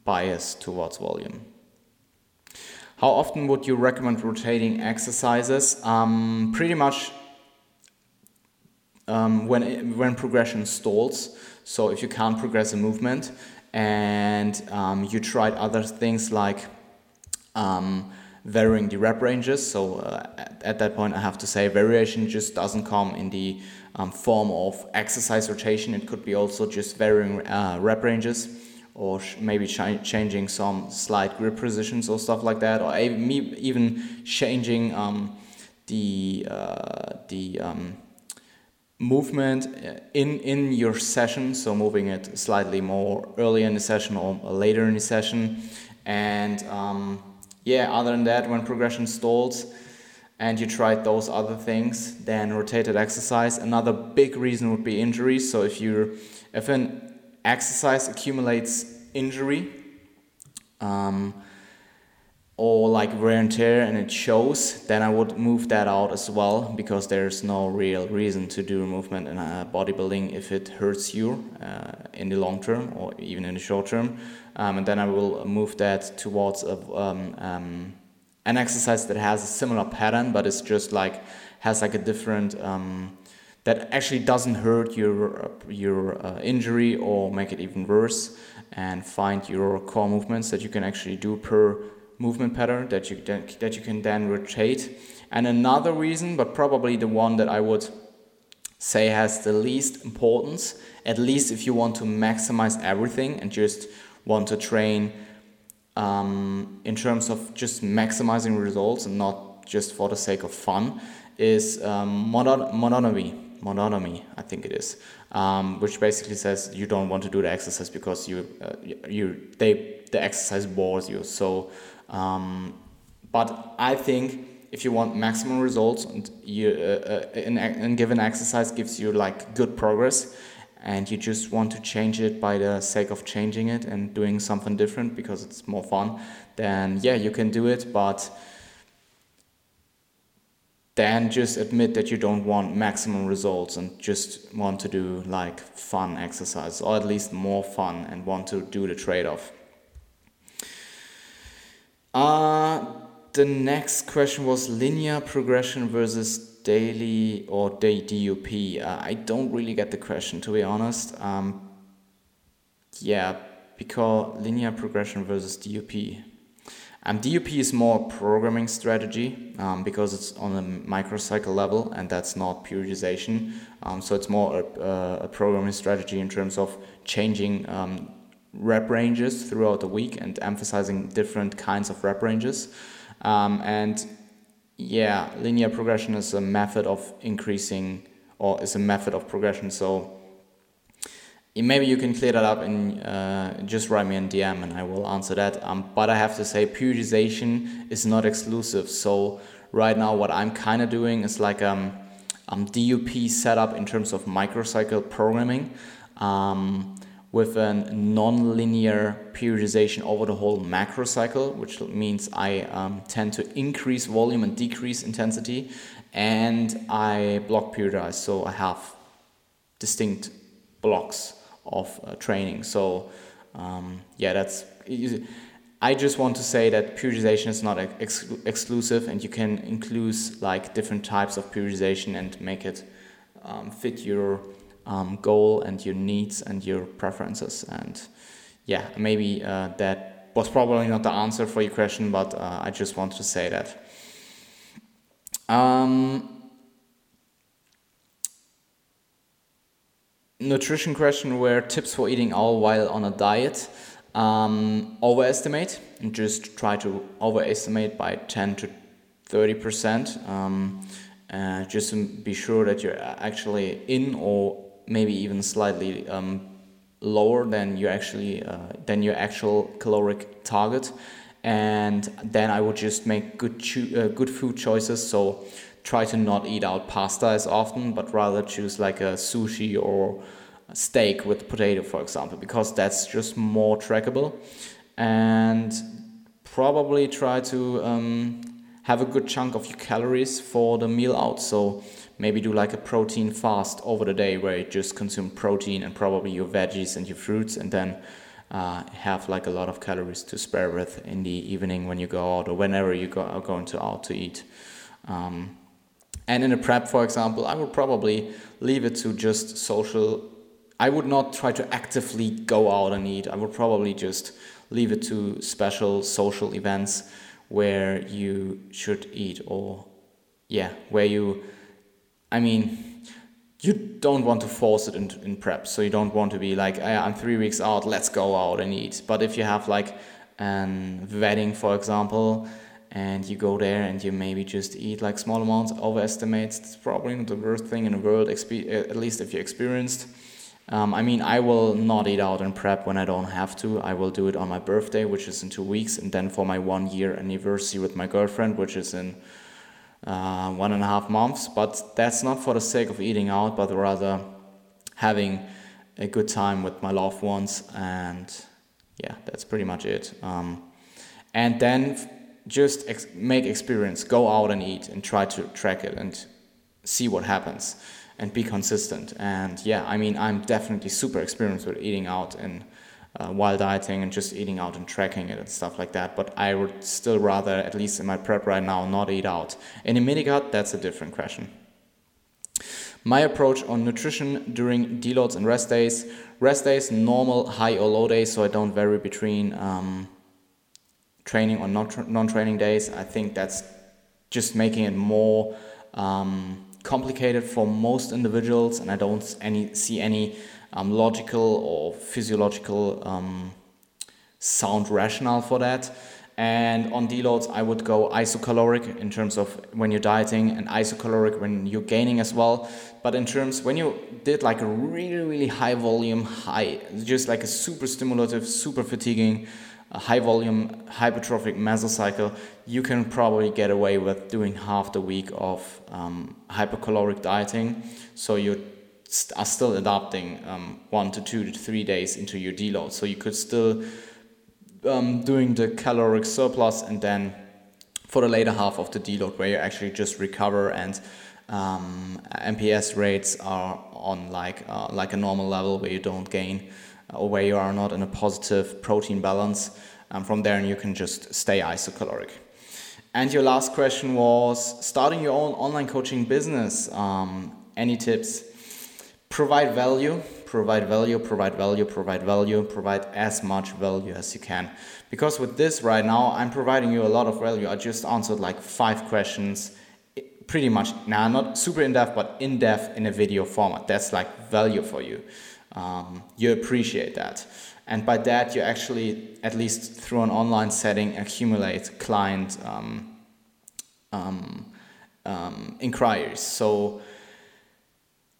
bias towards volume. How often would you recommend rotating exercises? Um, pretty much um, when, when progression stalls. So if you can't progress a movement and um, you tried other things like um, varying the rep ranges. So uh, at, at, that point, I have to say variation just doesn't come in the um, form of exercise rotation. It could be also just varying uh, rep ranges or maybe ch- changing some slight grip positions or stuff like that, or even changing um, the uh, the um, movement in in your session. So moving it slightly more early in the session or later in the session, and um, yeah. Other than that, when progression stalls. And you tried those other things, then rotated exercise. Another big reason would be injuries. So if you're, if an exercise accumulates injury um, or like wear and tear and it shows, then I would move that out as well because there's no real reason to do movement in uh, bodybuilding if it hurts you uh, in the long term or even in the short term. Um, and then I will move that towards a, um, um, an exercise that has a similar pattern but it's just like has like a different um, that actually doesn't hurt your your uh, injury or make it even worse and find your core movements that you can actually do per movement pattern that you that you can then rotate. And another reason but probably the one that I would say has the least importance at least if you want to maximize everything and just want to train um, in terms of just maximizing results and not just for the sake of fun is um, monotony monotony, I think it is, um, which basically says you don't want to do the exercise because you uh, you they the exercise bores you. So, um, but I think if you want maximum results and you uh, uh, an, an given exercise gives you like good progress and you just want to change it by the sake of changing it and doing something different because it's more fun then yeah you can do it but then just admit that you don't want maximum results and just want to do like fun exercise or at least more fun and want to do the trade-off uh, the next question was linear progression versus daily or day DUP. Uh, I don't really get the question to be honest. Um, yeah, because linear progression versus DUP. Um, DUP is more programming strategy um, because it's on a microcycle level and that's not periodization. Um, so it's more a, a, programming strategy in terms of changing um, rep ranges throughout the week and emphasizing different kinds of rep ranges. Um, and yeah, linear progression is a method of increasing or is a method of progression. So maybe you can clear that up and uh, just write me a DM and I will answer that. Um, but I have to say, periodization is not exclusive. So right now, what I'm kind of doing is like um, um, DUP setup in terms of microcycle programming. Um, with a non-linear periodization over the whole macro cycle, which means I um, tend to increase volume and decrease intensity, and I block periodize, so I have distinct blocks of uh, training. So um, yeah, that's. I just want to say that periodization is not ex exclusive, and you can include like different types of periodization and make it um, fit your um, goal and your needs and your preferences. And yeah, maybe uh, that was probably not the answer for your question, but uh, I just want to say that. Um, nutrition question where tips for eating all while on a diet. Um, overestimate and just try to overestimate by 10 to 30 percent. Um, uh, just to be sure that you're actually in or maybe even slightly um, lower than your actually uh, than your actual caloric target and then I would just make good uh, good food choices so try to not eat out pasta as often but rather choose like a sushi or a steak with potato for example because that's just more trackable and probably try to um, have a good chunk of your calories for the meal out so maybe do like a protein fast over the day where you just consume protein and probably your veggies and your fruits and then uh, have like a lot of calories to spare with in the evening when you go out or whenever you go are going to out to eat. Um, and in a prep, for example, I would probably leave it to just social. I would not try to actively go out and eat. I would probably just leave it to special social events where you should eat or yeah, where you I mean, you don't want to force it in, in prep. So you don't want to be like, I'm three weeks out, let's go out and eat. But if you have like a wedding, for example, and you go there and you maybe just eat like small amounts, overestimate, it's probably not the worst thing in the world, at least if you're experienced. Um, I mean, I will not eat out and prep when I don't have to. I will do it on my birthday, which is in two weeks, and then for my one year anniversary with my girlfriend, which is in uh, one and a half months. But that's not for the sake of eating out, but rather having a good time with my loved ones. And yeah, that's pretty much it. Um, and then just ex- make experience, go out and eat and try to track it and see what happens and be consistent. And yeah, I mean, I'm definitely super experienced with eating out and uh, while dieting and just eating out and tracking it and stuff like that. But I would still rather, at least in my prep right now, not eat out. In a mini gut, that's a different question. My approach on nutrition during deloads and rest days. Rest days, normal high or low days, so I don't vary between um, training or non training days. I think that's just making it more um, complicated for most individuals, and I don't any see any um, logical or physiological um, sound rationale for that. And on deloads, I would go isocaloric in terms of when you're dieting and isocaloric when you're gaining as well. But in terms when you did like a really, really high volume, high, just like a super stimulative, super fatiguing, high volume hypertrophic mesocycle, you can probably get away with doing half the week of um, hypercaloric dieting. So you st- are still adapting um, one to two to three days into your deload. So you could still um, doing the caloric surplus and then for the later half of the deload where you actually just recover and um, MPS rates are on like uh, like a normal level where you don't gain or where you are not in a positive protein balance. Um, from there, you can just stay isocaloric. And your last question was starting your own online coaching business. Um, any tips? Provide value provide value, provide value, provide value, provide as much value as you can. Because with this right now, I'm providing you a lot of value. I just answered like five questions, pretty much, now not super in depth, but in depth in a video format. That's like value for you. Um, you appreciate that. And by that, you actually, at least through an online setting, accumulate client um, um, um inquiries. So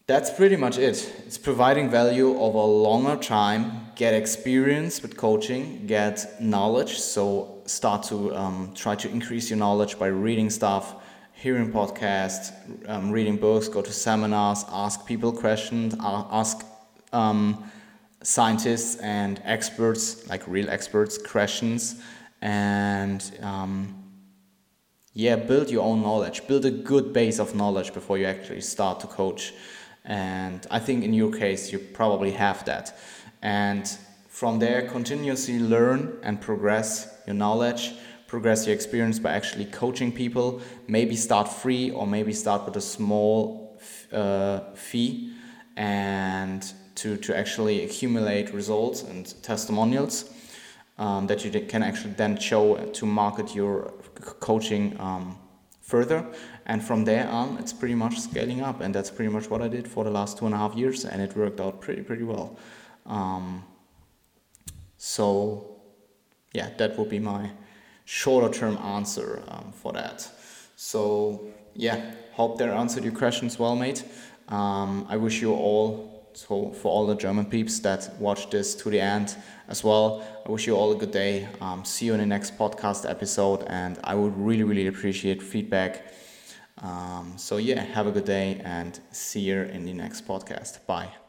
that's pretty much it. It's providing value over a longer time, get experience with coaching, get knowledge. So start to um, try to increase your knowledge by reading stuff, hearing podcasts, um, reading books, go to seminars, ask people questions, ask um, scientists and experts, like real experts, questions, and um, yeah, build your own knowledge. Build a good base of knowledge before you actually start to coach. And I think in your case, you probably have that. And from there, continuously learn and progress your knowledge, progress your experience by actually coaching people. Maybe start free or maybe start with a small uh, fee and to, to actually accumulate results and testimonials um, that you can actually then show to market your coaching um, further. And from there on, it's pretty much scaling up. And that's pretty much what I did for the last two and a half years. And it worked out pretty, pretty well. Um, so, yeah, that would be my shorter term answer um, for that. So, yeah, hope that answered your questions well, mate. Um, I wish you all so for all the German peeps that watch this to the end as well, I wish you all a good day. Um, see you in the next podcast episode, and I would really, really appreciate feedback. Um, so yeah, have a good day, and see you in the next podcast. Bye.